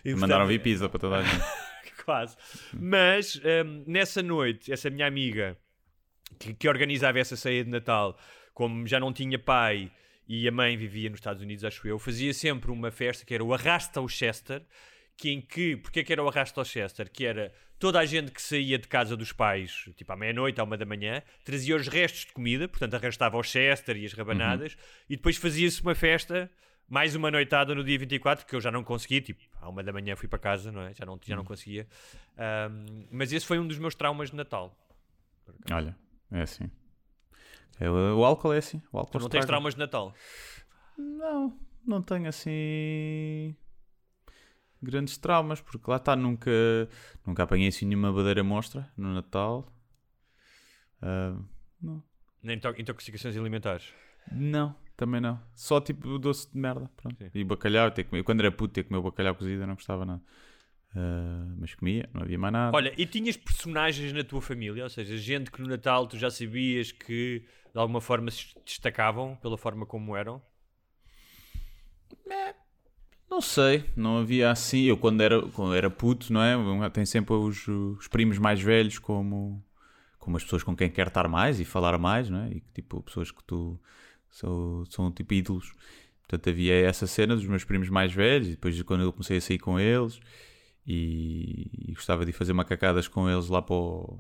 E, Mandaram portanto, vir pizza para toda a gente. quase. Mas hum, nessa noite, essa minha amiga que, que organizava essa ceia de Natal, como já não tinha pai e a mãe vivia nos Estados Unidos, acho eu, fazia sempre uma festa que era o Arrasta ao Chester. Que em que, porque é que era o Arrasta ao Chester? Que era toda a gente que saía de casa dos pais, tipo à meia-noite, à uma da manhã, trazia os restos de comida, portanto arrastava o Chester e as rabanadas, e depois fazia-se uma festa mais uma noitada no dia 24, que eu já não consegui, tipo, à uma da manhã fui para casa, não é? Já não, já não conseguia. Ahm, mas esse foi um dos meus traumas de Natal. Olha, é assim. O, álcool é assim. O álcool Tu não tens estraga. traumas de Natal? Não, não tenho assim grandes traumas, porque lá está, nunca, nunca apanhei assim nenhuma badeira monstra no Natal. Ah, não. Nem to- intoxicações alimentares. Não, também não. Só tipo doce de merda. Pronto. Sim. E bacalhau, ter comido. quando era puto, ter comido bacalhau cozido, eu não gostava nada. Ah, mas comia, não havia mais nada. Olha, e tinhas personagens na tua família? Ou seja, gente que no Natal tu já sabias que de alguma forma se destacavam pela forma como eram? Não sei, não havia assim. Eu quando era, quando era puto, não é? Tem sempre os, os primos mais velhos como, como as pessoas com quem quer estar mais e falar mais, não é? E tipo, pessoas que tu são, são tipo ídolos. Portanto, havia essa cena dos meus primos mais velhos e depois quando eu comecei a sair com eles e, e gostava de fazer macacadas com eles lá para, o,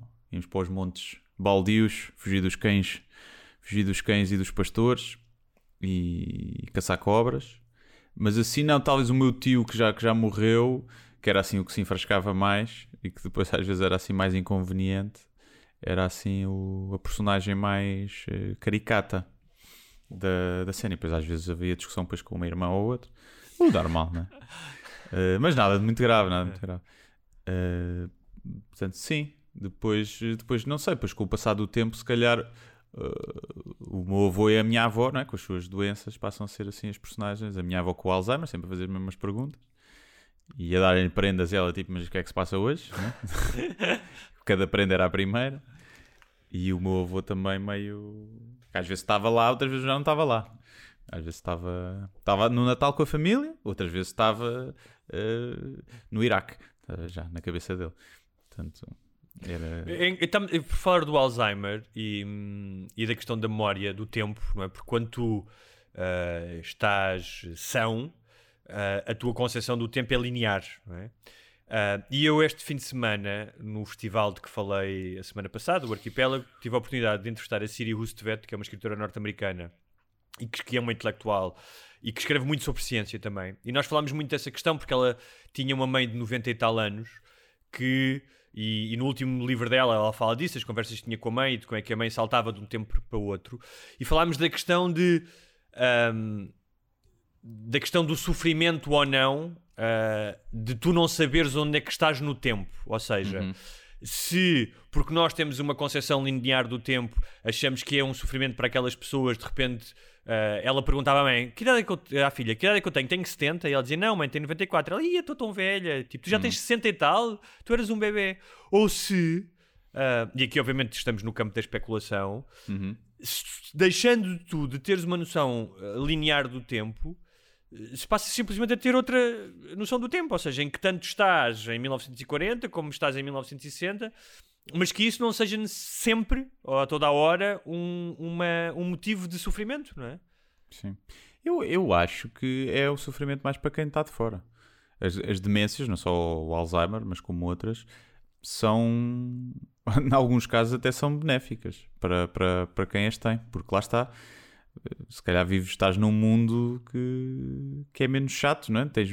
para os montes baldios, fugir dos cães, fugir dos cães e dos pastores e caçar cobras. Mas assim não, talvez o meu tio que já, que já morreu, que era assim o que se enfrascava mais e que depois às vezes era assim mais inconveniente, era assim o, a personagem mais eh, caricata. da, da cena. E depois às vezes havia discussão depois com uma irmã ou outra. O normal, não é? Uh, mas nada de muito grave, nada de muito grave. Uh, portanto, sim. Depois, depois, não sei, depois com o passar do tempo, se calhar uh, o meu avô e a minha avó, não é? com as suas doenças, passam a ser assim as personagens. A minha avó com o Alzheimer, sempre a fazer as mesmas perguntas. E a darem prendas ela, tipo, mas o que é que se passa hoje? É? Cada prenda era a primeira. E o meu avô também meio. Às vezes estava lá, outras vezes já não estava lá. Às vezes estava, estava no Natal com a família, outras vezes estava uh, no Iraque, já na cabeça dele. Portanto, era... Então, por falar do Alzheimer e, e da questão da memória, do tempo, não é? Porque quando tu uh, estás são, uh, a tua concepção do tempo é linear, não é? Uh, e eu, este fim de semana, no festival de que falei a semana passada, o Arquipélago, tive a oportunidade de entrevistar a Siri Hustvedt, que é uma escritora norte-americana e que, que é uma intelectual e que escreve muito sobre ciência também. E nós falámos muito dessa questão porque ela tinha uma mãe de 90 e tal anos que. E, e, no último livro dela ela fala disso, as conversas que tinha com a mãe de como é que a mãe saltava de um tempo para o outro. E falámos da questão de. Um, da questão do sofrimento ou não, uh, de tu não saberes onde é que estás no tempo. Ou seja, uhum. Se, porque nós temos uma concepção linear do tempo, achamos que é um sofrimento para aquelas pessoas, de repente. Uh, ela perguntava à mãe, que idade é que eu, à filha, que idade é que eu tenho? Tenho 70. E ela dizia, não, mãe, tenho 94. Ela, ia, estou tão velha. Tipo, tu já uhum. tens 60 e tal, tu eras um bebê. Ou se, uh, e aqui obviamente estamos no campo da especulação, uhum. deixando tu de teres uma noção linear do tempo, se passa simplesmente a ter outra noção do tempo, ou seja, em que tanto estás em 1940 como estás em 1960, mas que isso não seja sempre, ou a toda a hora, um, uma, um motivo de sofrimento, não é? Sim. Eu, eu acho que é o sofrimento mais para quem está de fora. As, as demências, não só o Alzheimer, mas como outras, são, em alguns casos, até são benéficas para, para, para quem as tem, porque lá está se calhar vives, estás num mundo que, que é menos chato, não é? Tens,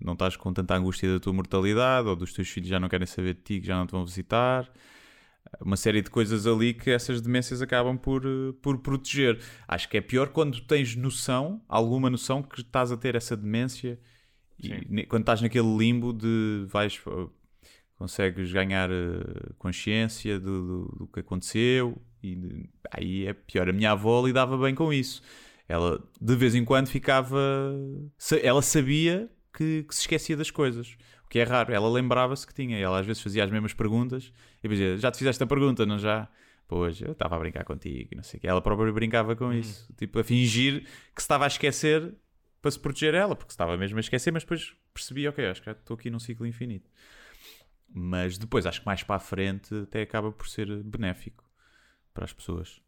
não estás com tanta angústia da tua mortalidade ou dos teus filhos já não querem saber de ti, que já não te vão visitar. Uma série de coisas ali que essas demências acabam por, por proteger. Acho que é pior quando tens noção, alguma noção que estás a ter essa demência e quando estás naquele limbo de vais consegues ganhar eh, consciência do, do, do que aconteceu e aí é pior. A minha avó lidava bem com isso. Ela de vez em quando ficava. Ela sabia que, que se esquecia das coisas. O que é raro. Ela lembrava-se que tinha. Ela às vezes fazia as mesmas perguntas e dizia: Já te fizeste a pergunta, não já? Pois, eu estava a brincar contigo não sei o que. Ela própria brincava com isso. Hum. Tipo, a fingir que se estava a esquecer para se proteger ela, porque estava mesmo a esquecer, mas depois percebi: Ok, acho que estou aqui num ciclo infinito. Mas depois, acho que mais para a frente até acaba por ser benéfico para as pessoas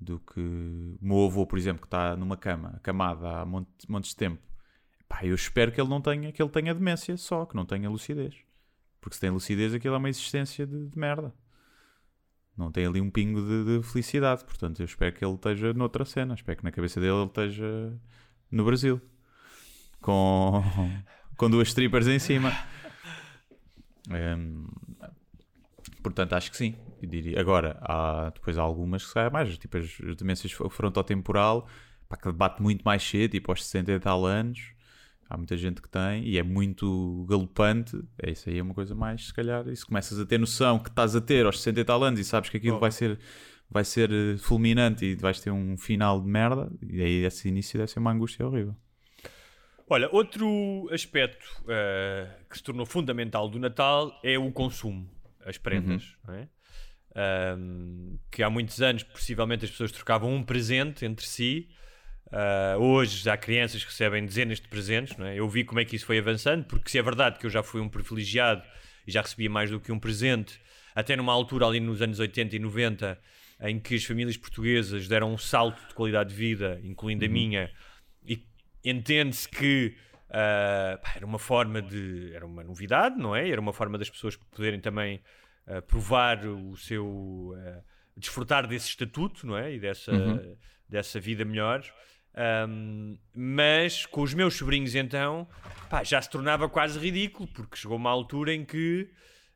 do que o meu avô, por exemplo, que está numa cama, camada há montes, de tempo. Pá, eu espero que ele não tenha, que ele tenha demência só, que não tenha lucidez. Porque se tem lucidez, aquilo é uma existência de, de merda. Não tem ali um pingo de, de, felicidade. Portanto, eu espero que ele esteja noutra cena. Espero que na cabeça dele ele esteja no Brasil. Com, com duas strippers em cima. Um, portanto, acho que sim diria. Agora, há depois há algumas que saem mais, tipo as, as demências frontotemporal, pá, que bate muito mais cedo, tipo aos 60 e tal anos. Há muita gente que tem e é muito galopante. É isso aí, é uma coisa mais, se calhar. E se começas a ter noção que estás a ter aos 60 e tal anos e sabes que aquilo oh. vai ser vai ser eh, fulminante e vais ter um final de merda, e aí esse início deve ser uma angústia horrível. Olha, outro aspecto uh, que se tornou fundamental do Natal é o consumo, as prendas. Uhum. É? Um, que há muitos anos possivelmente as pessoas trocavam um presente entre si. Uh, hoje já há crianças que recebem dezenas de presentes. Não é? Eu vi como é que isso foi avançando, porque se é verdade que eu já fui um privilegiado e já recebia mais do que um presente, até numa altura ali nos anos 80 e 90, em que as famílias portuguesas deram um salto de qualidade de vida, incluindo uhum. a minha, e entende-se que uh, pá, era uma forma de. era uma novidade, não é? Era uma forma das pessoas poderem também uh, provar o seu. Uh, desfrutar desse estatuto, não é? E dessa, uhum. dessa vida melhor. Um, mas com os meus sobrinhos, então, pá, já se tornava quase ridículo, porque chegou uma altura em que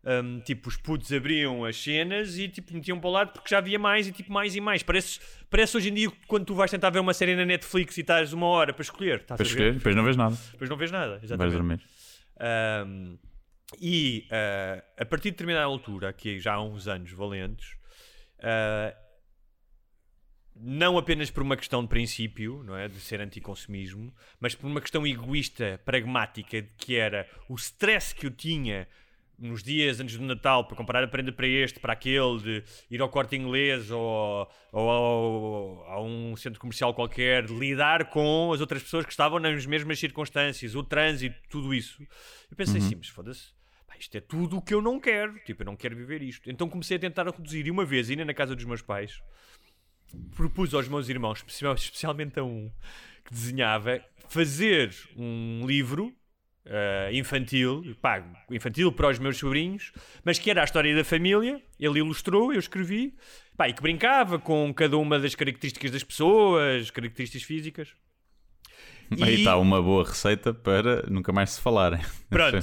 hum, tipo, os putos abriam as cenas e tipo, metiam para o lado porque já havia mais e tipo, mais e mais. Parece, parece hoje em dia quando tu vais tentar ver uma série na Netflix e estás uma hora para escolher. Para escolher, depois não vês nada. Depois não vês nada. Vais Exatamente. dormir. Um, e uh, a partir de determinada altura, que já há uns anos valentes, uh, não apenas por uma questão de princípio, não é, de ser anticonsumismo, mas por uma questão egoísta, pragmática, de que era o stress que eu tinha nos dias antes do Natal para comprar a prenda para este, para aquele, de ir ao corte inglês ou, ou ao- a um centro comercial qualquer, de lidar com as outras pessoas que estavam nas mesmas circunstâncias, o trânsito, tudo isso. Eu pensei assim, mas foda-se, isto é tudo o que eu não quero, tipo, eu não quero viver isto. Então comecei a tentar reduzir. E uma vez, ainda na casa dos meus pais, propus aos meus irmãos, especial- especialmente a um que desenhava, fazer um livro eh, infantil, pá, infantil para os meus sobrinhos, mas que era a história da família. Ele ilustrou, eu escrevi, pá, e que brincava com cada uma das características das pessoas, características físicas. Aí E- está uma boa receita para nunca mais se falarem. Pronto.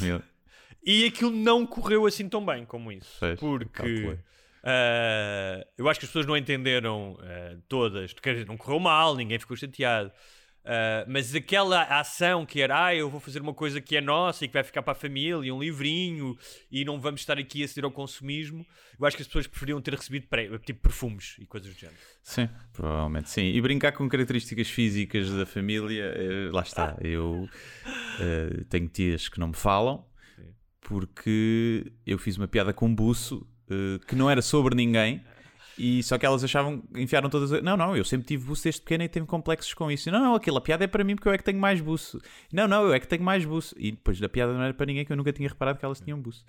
E aquilo não correu assim tão bem como isso. Porque ah, eu acho que as pessoas não entenderam ah, todas. Quer dizer, não correu mal, ninguém ficou chateado. Ah, mas aquela ação que era, ah, eu vou fazer uma coisa que é nossa e que vai ficar para a família, um livrinho, e não vamos estar aqui a ceder ao consumismo, eu acho que as pessoas preferiam ter recebido tipo perfumes e coisas do género. Sim, provavelmente sim. E brincar com características físicas da família, eh, lá está. Eu eh, tenho tias que não me falam porque eu fiz uma piada com um buço eh, que não era sobre ninguém. E só que elas achavam, enfiaram todas. a- Não, não, eu sempre tive buço desde pequeno e tenho complexos com isso. Não, não, aquela piada é para mim porque eu é que tenho mais buço. Não, não, eu é que tenho mais buço. E depois da piada não era para ninguém que eu nunca tinha reparado que elas tinham buço.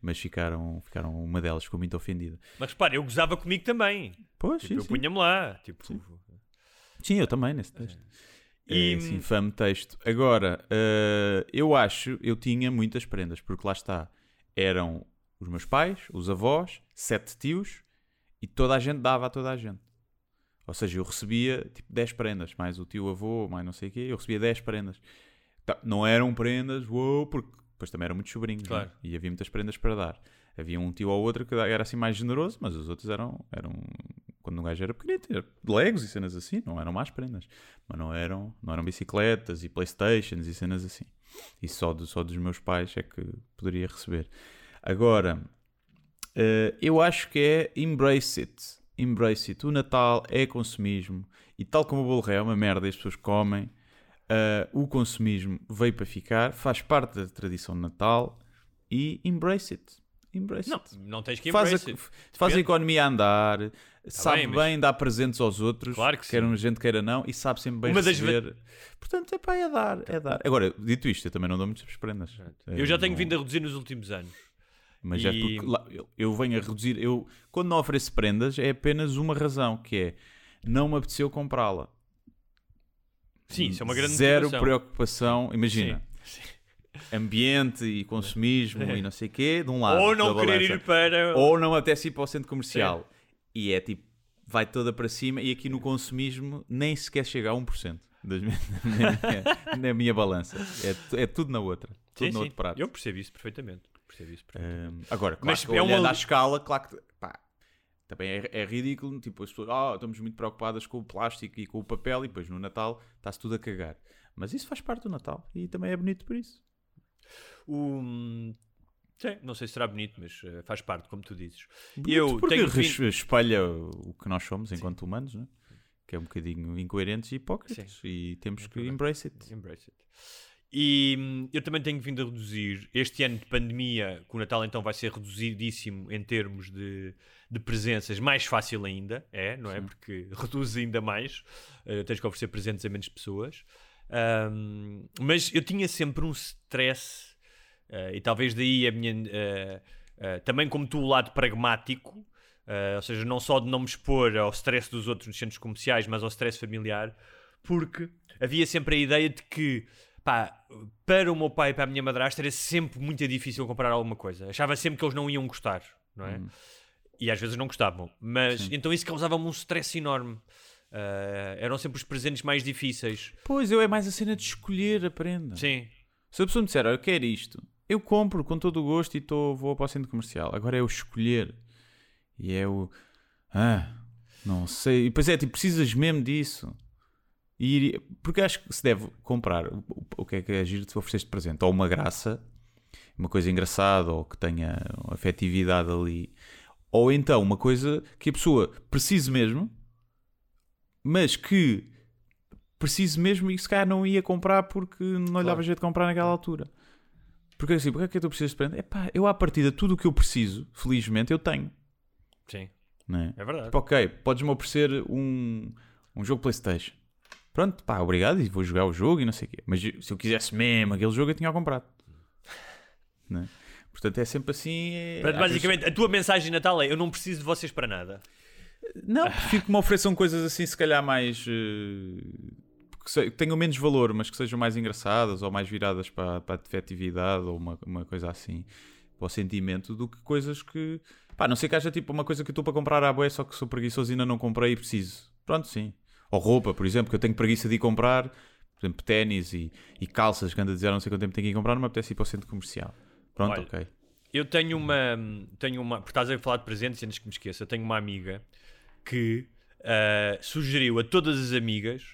Mas ficaram, ficaram uma delas ficou muito ofendida. Mas repara, eu gozava comigo também. Pois, Tipo, sim, eu sim. punha-me lá. Tipo, Sim, eu também nesse texto. E- É, esse infame texto. Agora, eh, eu acho, eu tinha muitas prendas, porque lá está, eram os meus pais, os avós, sete tios, e toda a gente dava a toda a gente. Ou seja, eu recebia tipo 10 prendas, mais o tio avô, mais não sei o quê, eu recebia 10 prendas. Tá, Não eram prendas, uou, porque depois também eram muitos sobrinhos, Claro. né? e havia muitas prendas para dar. Havia um tio ou outro que era assim mais generoso, mas os outros eram, eram quando um gajo era pequenito, era legos e cenas assim, não eram más prendas, mas não eram, não eram bicicletas e playstations e cenas assim. E só, do, só dos meus pais é que poderia receber. Agora, eh, eu acho que é embrace it. Embrace it. O Natal é consumismo. E tal como o bolo rei é uma merda e as pessoas comem, eh, o consumismo veio para ficar, faz parte da tradição de Natal e embrace it. Embrace não, it. não tens que Faz a, embrace it. faz a economia andar, sabe bem, bem, mas- dar presentes aos outros, Claro que quer um gente queira não, e sabe sempre bem Uma das receber. Portanto, é pá, é dar, é dar. Agora, dito isto, eu também não dou muitas prendas. Eu já tenho não- vindo a reduzir nos últimos anos. Mas é E- porque lá- eu, venho a reduzir. Eu, quando não ofereço prendas, é apenas uma razão, que é não me apeteceu comprá-la. Sim, isso é uma grande Zero motivação. preocupação, imagina. Ambiente e consumismo e não sei o quê, de um lado. Ou não querer balança. ir para. Ou não apetece ir para o centro comercial. E é tipo, vai toda para cima. E aqui no consumismo nem sequer chega a 1% das minhas- na, minha, na minha balança. É, é tudo na outra. Tudo Sim, no sim. outro prato. Eu percebo isso perfeitamente. Percebo isso. Hum, agora, claro Mas que é olhando à escala, claro que pá, também é, é ridículo. Tipo, as pessoas, "Ah, estamos muito preocupadas com o plástico e com o papel, e depois no Natal está-se tudo a cagar. Mas isso faz parte do Natal e também é bonito por isso. O- Sim, não sei se será bonito, mas eh, faz parte, como tu dizes. Bonito eu porque tenho vindo... espelha o que nós somos enquanto humanos, né? que é um bocadinho incoerentes e hipócritas. E temos que verdade. embrace it. Embrace it. E hum, eu também tenho vindo a reduzir. Este ano de pandemia, que o Natal então vai ser reduzidíssimo em termos de, de presenças, mais fácil ainda, é, não é? Porque reduz ainda mais. Eh, tens que oferecer presentes a menos pessoas. Ahm, mas eu tinha sempre um stress, eh, e talvez daí a minha. eh, também como tu, o lado pragmático, ou seja, não só de não me expor ao stress dos outros nos centros comerciais, mas ao stress familiar, porque havia sempre a ideia de que, pá, para o meu pai e para a minha madrasta era sempre muito difícil comprar alguma coisa. Achava sempre que eles não iam gostar, não é? E às vezes não gostavam. Mas então isso causava-me um stress enorme. Eh, eram sempre os presentes mais difíceis. Pois, eu é mais a cena de escolher a prenda. Sim. Se a pessoa me disser, eu quero isto, eu compro com todo o gosto e tô, vou para o centro comercial. Agora é o escolher. E é o. Ah, não sei. E depois é tipo, precisas mesmo disso. E porque acho que se deve comprar o, que é que é giro de oferecer de presente. Ou uma graça, uma coisa engraçada, ou que tenha afetividade ali. Ou então uma coisa que a pessoa precise mesmo, mas que precise mesmo e se calhar não ia comprar porque não lhe dava jeito de comprar naquela altura. Porque assim, porque é que tu precisas de prender? Epá, eu à partida tudo o que eu preciso, felizmente, eu tenho. Sim, é? é verdade. Tipo, ok, podes-me oferecer um, um jogo Playstation. Pronto, pá, obrigado e vou jogar o jogo e não sei o quê. Mas se eu quisesse mesmo aquele jogo, eu tinha comprado. Não é? Portanto, é sempre assim... é- Portanto, basicamente, a tua mensagem de Natal é: Eu não preciso de vocês para nada. Não, prefiro que me ofereçam coisas assim, se calhar mais. eh, que, tenham menos valor, mas que sejam mais engraçadas ou mais viradas para, para a afetividade ou uma, uma coisa assim, para o sentimento, do que coisas que. Pá, não sei que haja tipo uma coisa que eu estou para comprar à boé, só que sou preguiçoso e ainda não comprei e preciso. Pronto, sim. Ou roupa, por exemplo, que eu tenho preguiça de ir comprar, por exemplo, ténis e, e calças que ando a dizer não sei quanto tempo tenho que ir comprar, não me apetece ir para o centro comercial. Pronto, Olha, ok. Eu tenho uma. Tenho uma. Porque estás a falar de presentes antes que me esqueça, tenho uma amiga que ah, sugeriu a todas as amigas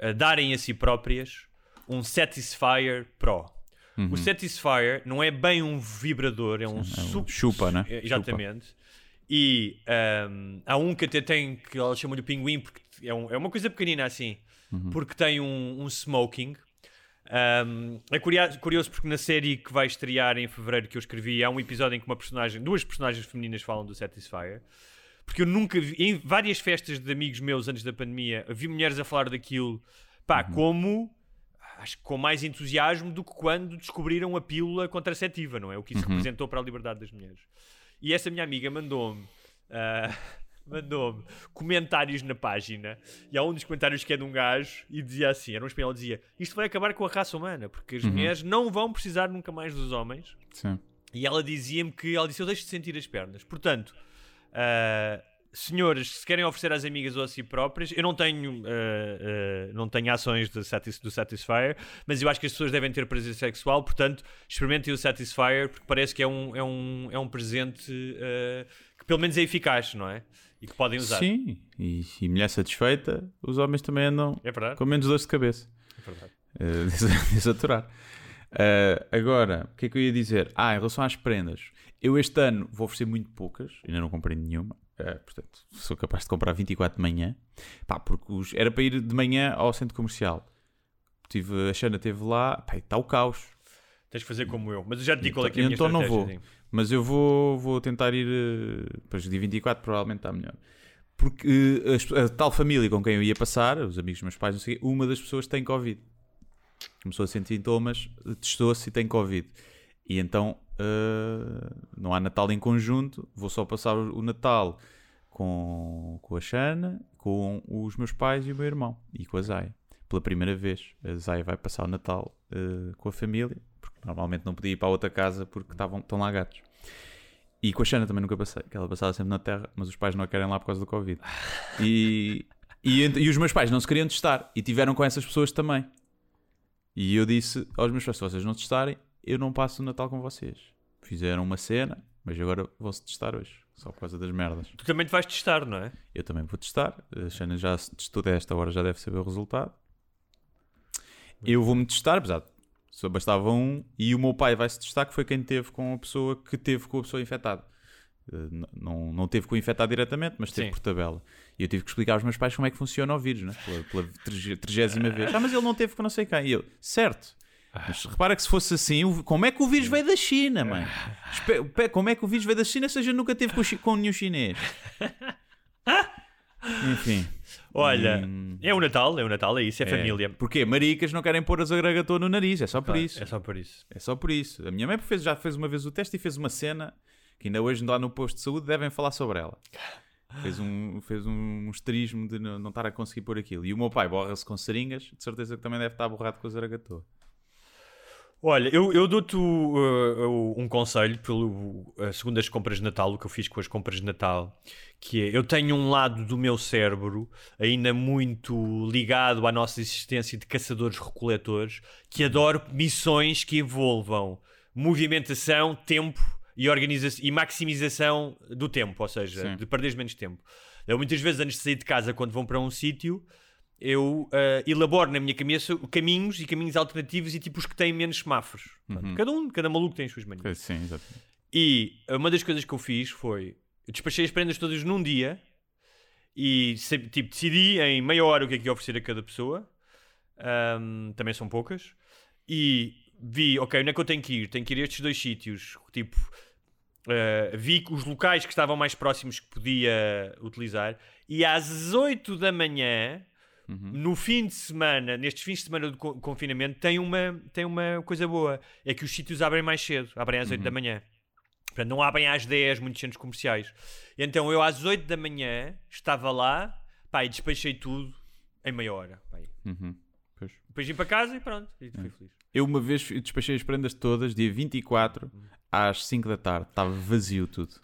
ah, darem a si próprias um Satisfyer Pro. O Satisfyer não é bem um vibrador, é um Uhum. É um su- chupa, né? É, Exatamente. E ahm, há um que até tem, que ela chama de pinguim, porque é, um- é uma coisa pequenina assim, porque tem um, um smoking. Ahm, é curioso, curioso porque na série que vai estrear em fevereiro que eu escrevi, há um episódio em que uma personagem, duas personagens femininas falam do Satisfyer. Porque eu nunca vi, em várias festas de amigos meus antes da pandemia, vi mulheres a falar daquilo, pá, como acho que com mais entusiasmo do que quando descobriram a pílula contraceptiva, não é? O que isso representou para a liberdade das mulheres. E essa minha amiga mandou-me ah, mandou-me comentários na página e há um dos comentários que é de um gajo e dizia assim, era um espanhol, dizia isto vai acabar com a raça humana, porque as mulheres não vão precisar nunca mais dos homens Sim. e ela dizia-me que ela disse: Eu deixo de sentir as pernas. Portanto, ah, senhoras, se querem oferecer às amigas ou a si próprias, eu não tenho, ah, ah, não tenho ações de satis- do Satisfyer, mas eu acho que as pessoas devem ter prazer sexual. Portanto, experimentem o Satisfyer, porque parece que é um, é um, é um presente que pelo menos é eficaz, não é? E que podem usar. Sim, e, e mulher satisfeita, os homens também andam É com menos dores de cabeça. É verdade. Uh, des- desaturar. Uh, agora, o que é que eu ia dizer? Ah, em relação às prendas, eu este ano vou oferecer muito poucas, ainda não comprei nenhuma, uh, portanto, sou capaz de comprar 24 de manhã, pá, porque os- era para ir de manhã ao centro comercial. Tive, a Xana esteve lá, pá, está o caos. Tens de fazer como eu. Mas eu já te digo qual é que é a minha então não vou. sim. Mas eu vou, vou tentar ir. eh, Depois dia 24 provavelmente está melhor. Porque eh, as- a tal família com quem eu ia passar, os amigos dos meus pais, não sei, uma das pessoas tem Covid. Começou a sentir sintomas, eh, testou-se e tem Covid. E então eh, não há Natal em conjunto, vou só passar o Natal com, com a Xana, com os meus pais e o meu irmão e com a Zaya. Pela primeira vez, a Zaya vai passar o Natal eh, com a família, normalmente não podia ir para a outra casa porque estavam, estão lá gatos. E com a Xana também nunca passei, que ela passava sempre na terra, mas os pais não a querem lá por causa do Covid. E, e, e os meus pais não se queriam testar e tiveram com essas pessoas também. E eu disse aos meus pais: se vocês não testarem, eu não passo o Natal com vocês. Fizeram uma cena, mas agora vão-se testar hoje, só por causa das merdas. Tu também te vais testar, não é? Eu também vou testar. A Xana já se testou a esta hora, já deve saber o resultado. Eu vou-me testar, apesar de só bastava um, e o meu pai vai se testar, que foi quem teve com a pessoa que teve com a pessoa infectada. Eh, Não, não teve com o infectado diretamente, mas teve Sim. por tabela. E eu tive que explicar aos meus pais como é que funciona o vírus, né? pela, pela trigésima vez. Ah, mas ele não teve com não sei quem. E eu, certo. Mas repara que se fosse assim, como é que o vírus veio da China, mãe? Como é que o vírus veio da China se a gente nunca teve com nenhum chinês? Enfim. Olha, Hum. é o Natal, é o Natal, é isso, é, É. família. Porquê? Maricas não querem pôr as agregatô no nariz, é só por isso. É só por isso. É só por isso. A minha mãe fez, já fez uma vez o teste e fez uma cena que ainda hoje lá no posto de saúde devem falar sobre ela. Fez um, fez um esterismo de não, não estar a conseguir pôr aquilo. E o meu pai borra-se com seringas, de certeza que também deve estar borrado com a zaragatou. Olha, eu, eu dou-te uh, um conselho pelo uh, segundo as compras de Natal, o que eu fiz com as compras de Natal, que é eu tenho um lado do meu cérebro ainda muito ligado à nossa existência de caçadores-recoletores que adoro missões que envolvam movimentação, tempo e, e maximização do tempo, ou seja, Sim. de perderes menos tempo. Eu muitas vezes antes de sair de casa, quando vão para um sítio, eu ah, elaboro na minha cabeça caminhos e caminhos alternativos e tipo os que têm menos semáforos. Pronto, Cada um, cada maluco tem as suas manias. Sim, exatamente. E uma das coisas que eu fiz foi eu despachei as prendas todas num dia e tipo, decidi em meia hora o que é que ia oferecer a cada pessoa. Ahm, também são poucas. E vi, ok, onde é que eu tenho que ir? Tenho que ir a estes dois sítios. Tipo, ah, vi os locais que estavam mais próximos que podia utilizar. E às 8 da manhã, no fim de semana, nestes fins de semana de co- confinamento, tem uma, tem uma coisa boa. É que os sítios abrem mais cedo, abrem às 8 da manhã. Portanto, não abrem às 10 muitos centros comerciais. Então eu às 8 da manhã estava lá, pá, e despachei tudo em meia hora. Pá, Uhum. Pois. depois vim para casa e pronto, e fui feliz. Eu uma vez despachei as prendas todas, dia 24, às 5 da tarde. Estava vazio tudo.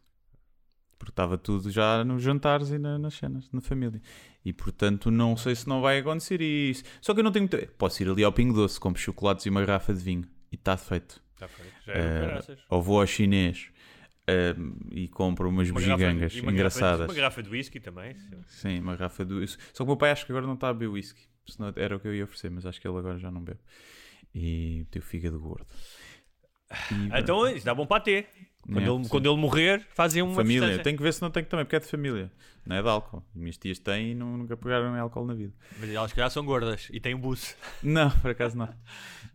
Porque estava tudo já nos jantares e na- nas cenas, na família. E portanto não sei se não vai acontecer isso. Só que eu não tenho muito... Posso ir ali ao Pingo Doce, compro chocolates e uma garrafa de vinho. E está feito. Está feito. Já é caraças. ou vou ao chinês eh, e compro umas Uma de- bugigangas uma engraçadas. Garrafa de, uma garrafa de whisky também. sim. Sim, uma garrafa de Só que o meu pai acho que agora não está a beber whisky. Senão era o que eu ia oferecer, mas acho que ele agora já não bebe. E tem o fígado gordo. E, Então isso dá bom para ter. Quando, É, ele, quando ele morrer, fazem uma família, tem que ver se não tem que também, porque é de família, não é de álcool. Minhas tias têm e não- nunca pegaram em álcool na vida. Mas elas se calhar são gordas e têm um buço. Não, por acaso não.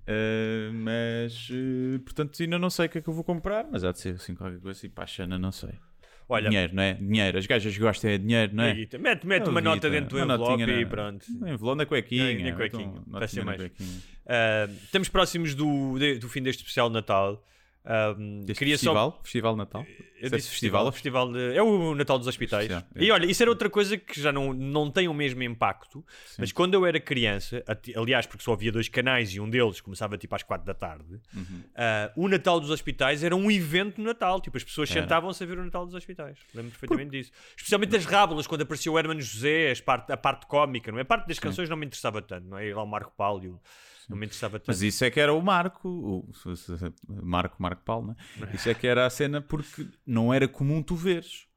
Eh, mas, eh, portanto, ainda não sei o que é que eu vou comprar, mas há de ser assim qualquer coisa e para a Xana, não sei. Olha, Dinheiro, não é? Dinheiro. As gajas gostam é de dinheiro, não é? Guita, mete, mete Não, uma nota Guita, dentro do uma envelope notinha e pronto. Um envelope na cuequinha. Na- na cuequinha, então, ser mais. Uh, estamos próximos do, do fim deste especial de Natal. Um, Deste queria festival? só. Festival de Natal? Eu é disse festival. festival? de- é o Natal dos Hospitais. É. E olha, isso era outra coisa que já não, não tem o mesmo impacto. Mas quando eu era criança, aliás, porque só havia dois canais e um deles começava tipo às quatro da tarde, Uhum. uh, o Natal dos Hospitais era um evento no Natal. Tipo, as pessoas sentavam-se a ver o Natal dos Hospitais. Lembro perfeitamente disso. Especialmente as rábulas, quando apareceu o Hermano José, as parte, a parte cómica, não é? A parte das canções não me interessava tanto, não é? Ir lá o Marco Paulo, tanto. Mas isso é que era o Marco, o, Marco, Marco Paulo, né? Isso é que era a cena porque não era comum tu veres.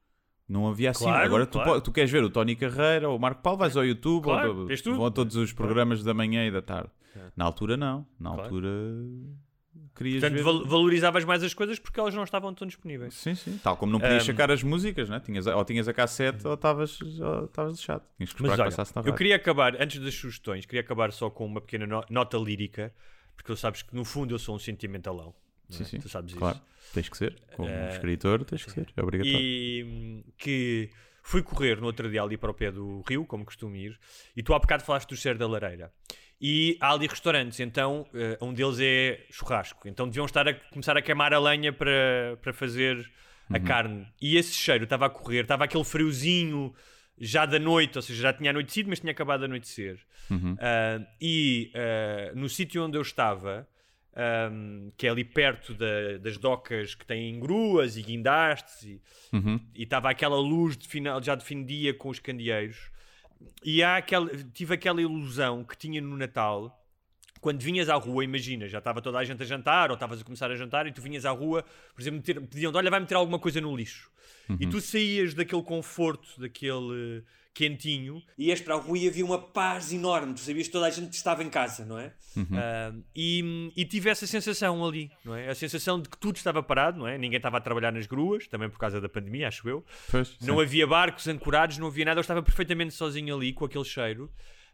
Não havia assim. Claro, Agora tu, claro. po- tu queres ver o Tony Carreira ou o Marco Paulo, vais ao YouTube, Claro, ou, vão a todos os programas da manhã e da tarde. É. Na altura não. Na altura querias Portanto, ver. val- valorizavas mais as coisas porque elas não estavam tão disponíveis. Sim, sim. Tal como não podias Um, sacar as músicas, né? tinhas, ou tinhas a cassete ou estavas lixado. Tinhas que Mas esperar que olha, passasse na eu rádio. queria acabar, antes das sugestões, queria acabar só com uma pequena no- nota lírica, porque tu sabes que no fundo eu sou um sentimentalão. não Sim, é? sim. Tu sabes Claro. isso. Tens que ser. Como Eh, escritor, tens que ser. É obrigatório. E hum, que fui correr no outro dia ali para o pé do rio, como costumo ir, e tu há bocado falaste do cheiro da lareira. E há ali restaurantes, então eh, um deles é churrasco. Então deviam estar a começar a queimar a lenha para, para fazer a carne. E esse cheiro estava a correr, estava aquele friozinho já da noite, ou seja, já tinha anoitecido, mas tinha acabado de anoitecer. Ah, e ah, no sítio onde eu estava, ahm, que é ali perto da- das docas que têm gruas e guindastes, e Uhum. estava aquela luz de final, já de fim de dia com os candeeiros. E há aquela, tive aquela ilusão que tinha no Natal. Quando vinhas à rua, imagina, já estava toda a gente a jantar, ou estavas a começar a jantar, e tu vinhas à rua, por exemplo, pediam-te, olha, vai meter alguma coisa no lixo. E tu saías daquele conforto, daquele quentinho, e ias para a rua e havia uma paz enorme. Tu sabias que toda a gente estava em casa, não é? Ah, e, e tive essa sensação ali, não é? A sensação de que tudo estava parado, não é? Ninguém estava a trabalhar nas gruas, também por causa da pandemia, acho eu. Pois, Não havia barcos ancorados, não havia nada, eu estava perfeitamente sozinho ali com aquele cheiro.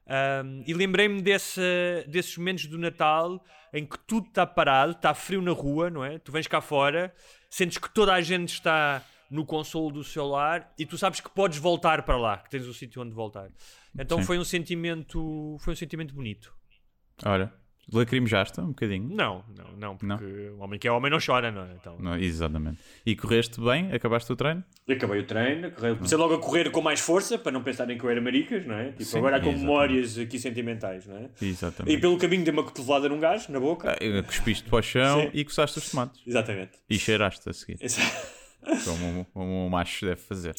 Ahm, e lembrei-me desse, desses momentos do Natal em que tudo está parado, está frio na rua, não é? Tu vens cá fora, sentes que toda a gente está no console do celular e tu sabes que podes voltar para lá, que tens um sítio onde voltar. Então Sim. foi um sentimento, foi um sentimento bonito. Ora, lacrimejaste um bocadinho. Não, não, não, porque o homem que é homem não chora, não é? Então, Não, exatamente. E correste bem? Acabaste o treino? Acabei o treino, correi- comecei logo a correr com mais força para não pensarem que eu era maricas, não é? Tipo, Sim, agora há com exatamente. memórias aqui sentimentais, não é? Exatamente. E pelo caminho dei uma cotovelada num gajo, na boca. Ah, Cuspiste para o chão Sim. e coçaste os tomates. Exatamente. E cheiraste a seguir. Esse- Como, um macho deve fazer.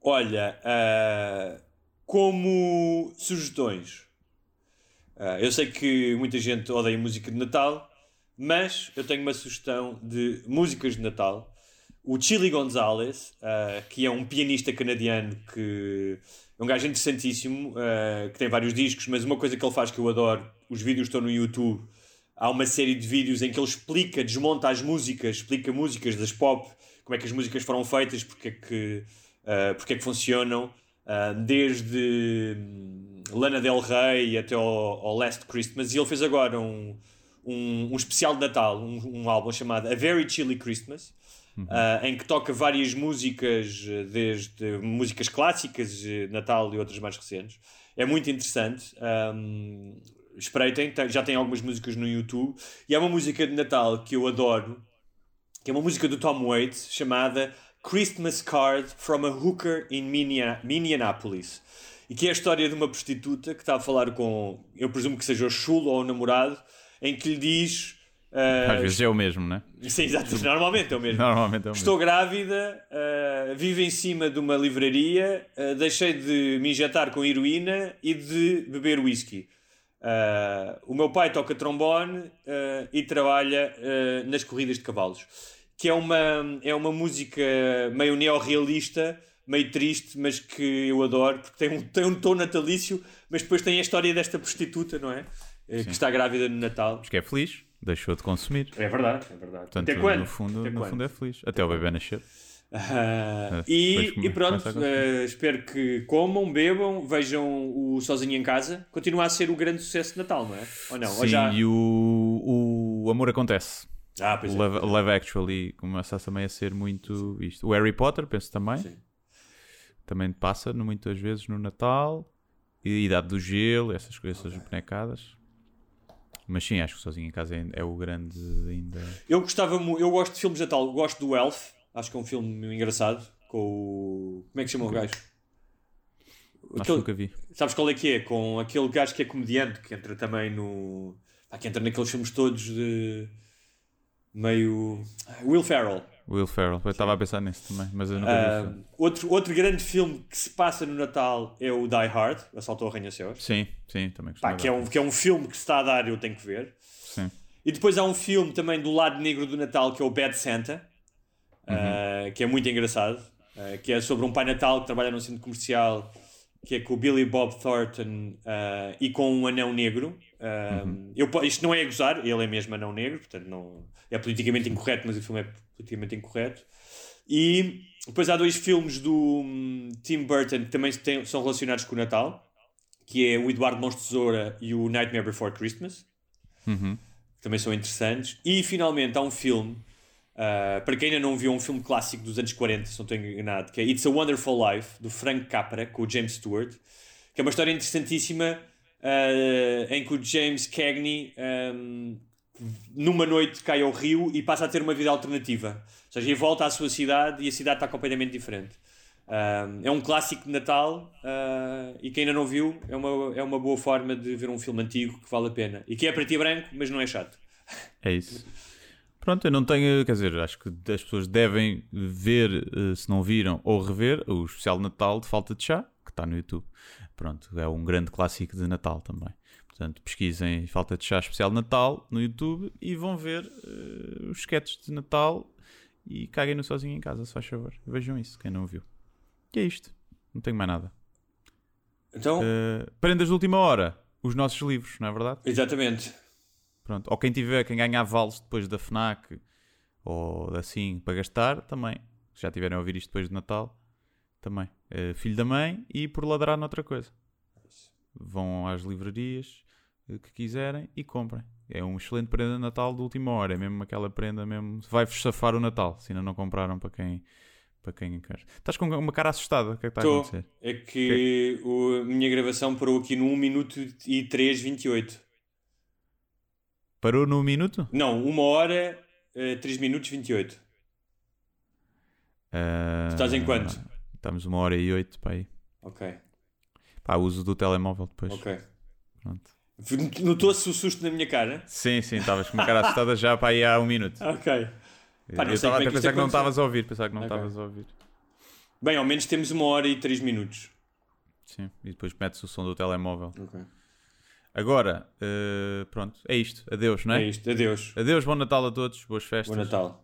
Olha, ah, como sugestões, ah, eu sei que muita gente odeia música de Natal, Mas eu tenho uma sugestão de músicas de Natal. O Chili Gonzalez, ah, que é um pianista canadiano que é um gajo interessantíssimo, ah, que tem vários discos, mas uma coisa que ele faz que eu adoro, os vídeos estão no YouTube. Há uma série de vídeos em que ele explica, desmonta as músicas, explica músicas das pop, como é que as músicas foram feitas, porque é que, ah, porque é que funcionam, ah, desde hum, Lana Del Rey até ao, ao Last Christmas. E ele fez agora um, um, um especial de Natal, um, um álbum chamado A Very Chilly Christmas, ah, em que toca várias músicas, desde músicas clássicas, de Natal e outras mais recentes. É muito interessante. Um, espreitem, tem- já tem algumas músicas no YouTube. E há uma música de Natal que eu adoro, que é uma música do Tom Waits, chamada Christmas Card from a Hooker in Minneapolis. E que é a história de uma prostituta que está a falar com, eu presumo que seja o chulo ou o namorado, em que lhe diz. ah, Às vezes é o mesmo, né? Sim, exato, normalmente é o mesmo. Normalmente é o mesmo. Estou grávida, uh, vivo em cima de uma livraria, uh, deixei de me injetar com heroína e de beber whisky. Uh, o meu pai toca trombone uh, e trabalha uh, nas corridas de cavalos, que é uma, é uma música meio neorrealista, meio triste, mas que eu adoro, porque tem um, tem um tom natalício, mas depois tem a história desta prostituta, não é? Que está grávida no Natal. Porque é feliz, deixou de consumir. É verdade, é verdade. Portanto, Até quando? no fundo, Até no quando? fundo é feliz. Até o bebê nascer. Ah, É, e, e pronto, eh, espero que comam, bebam, vejam o Sozinho em Casa. Continua a ser o grande sucesso de Natal, não é? Ou não? Ou Sim, já... e o, o Amor Acontece. Ah, pois o é. Love, Love Actually começa também a ser muito isto. O Harry Potter, penso também. Sim. Também passa no- muitas vezes no Natal. E Idade do Gelo, essas coisas, essas bonecadas. Mas sim, acho que Sozinho em Casa é, é o grande ainda. Eu gostava eu gosto de filmes de Natal, gosto do Elf, acho que é um filme engraçado. Com o. Como é que chama o gajo? Acho que Aquele- nunca vi. Sabes qual é que é? Com aquele gajo que é comediante, que entra também no. pá, que entra naqueles filmes todos de. meio. Will Ferrell. Will Ferrell, eu estava a pensar nisso também, mas eu nunca vi Ah, outro, outro grande filme que se passa no Natal é o Die Hard, Assalto ao Arranha-Céus. Sim, sim, também Pá, que, é um, que é um filme que se está a dar, eu tenho que ver. Sim. E depois há um filme também do lado negro do Natal que é o Bad Santa, ah, que é muito engraçado, ah, que é sobre um pai Natal que trabalha num centro comercial, que é com o Billy Bob Thornton ah, e com um anão negro. Ah, eu, isto não é a gozar, ele é mesmo anão negro, portanto não, é politicamente incorreto, mas o filme é politicamente incorreto. E depois há dois filmes do hum, Tim Burton que também têm- são relacionados com o Natal, que é o Eduardo Mãos de Tesoura e o Nightmare Before Christmas Uhum. que também são interessantes. E finalmente há um filme, ah, para quem ainda não viu, um filme clássico dos anos 40, se não estou enganado, que é It's a Wonderful Life, do Frank Capra, com o James Stewart, que é uma história interessantíssima ah, em que o James Cagney, ahm, numa noite, cai ao rio e passa a ter uma vida alternativa. Ou seja, ele volta à sua cidade e a cidade está completamente diferente. Um, é um clássico de Natal uh, e quem ainda não viu é uma, é uma boa forma de ver um filme antigo que vale a pena e que é preto e branco, mas não é chato. É isso. Pronto, eu não tenho, quer dizer, acho que as pessoas devem ver, eh, se não viram, ou rever o especial de Natal de Falta de Chá, que está no YouTube. Pronto, é um grande clássico de Natal também. Portanto, pesquisem Falta de Chá especial de Natal no YouTube e vão ver eh, os sketches de Natal e caguem no sozinho em casa, se faz favor. Vejam isso, quem não viu. E é isto. Não tenho mais nada. Então, Eh, prendas de última hora, os nossos livros, não é verdade? exatamente. Pronto. Ou quem tiver, quem ganhar vales depois da FNAC ou assim para gastar, também. Se já tiverem a ouvir isto depois de Natal, também. Eh, filho da mãe e por ladrar noutra coisa. Vão às livrarias eh, que quiserem e comprem. É um excelente prenda de Natal de última hora. É mesmo aquela prenda mesmo. Vai-vos safar o Natal, se ainda não compraram para quem, para quem quer. Estás com uma cara assustada. O que é que está a Estou. acontecer? É que o- a minha gravação parou aqui no 1 minuto e 3, 28. Parou no minuto? Não, 1 hora, eh, 3 minutos 28. Eh, estás em quanto? Estamos uma hora e oito para aí. Ok, Pá, uso do telemóvel depois. ok. Pronto. Notou-se o susto na minha cara? Sim, sim, estavas com uma cara assustada já para aí há um minuto. Ok. Pá, eu estava até a pensar que não estavas a ouvir, pensar que não estavas a ouvir. Bem, ao menos temos 1 hora e 3 minutos. Sim, e depois metes o som do telemóvel. Ok. Agora, eh, pronto, é isto. Adeus, não é? É isto. Adeus. Adeus, bom Natal a todos, boas festas. Bom Natal.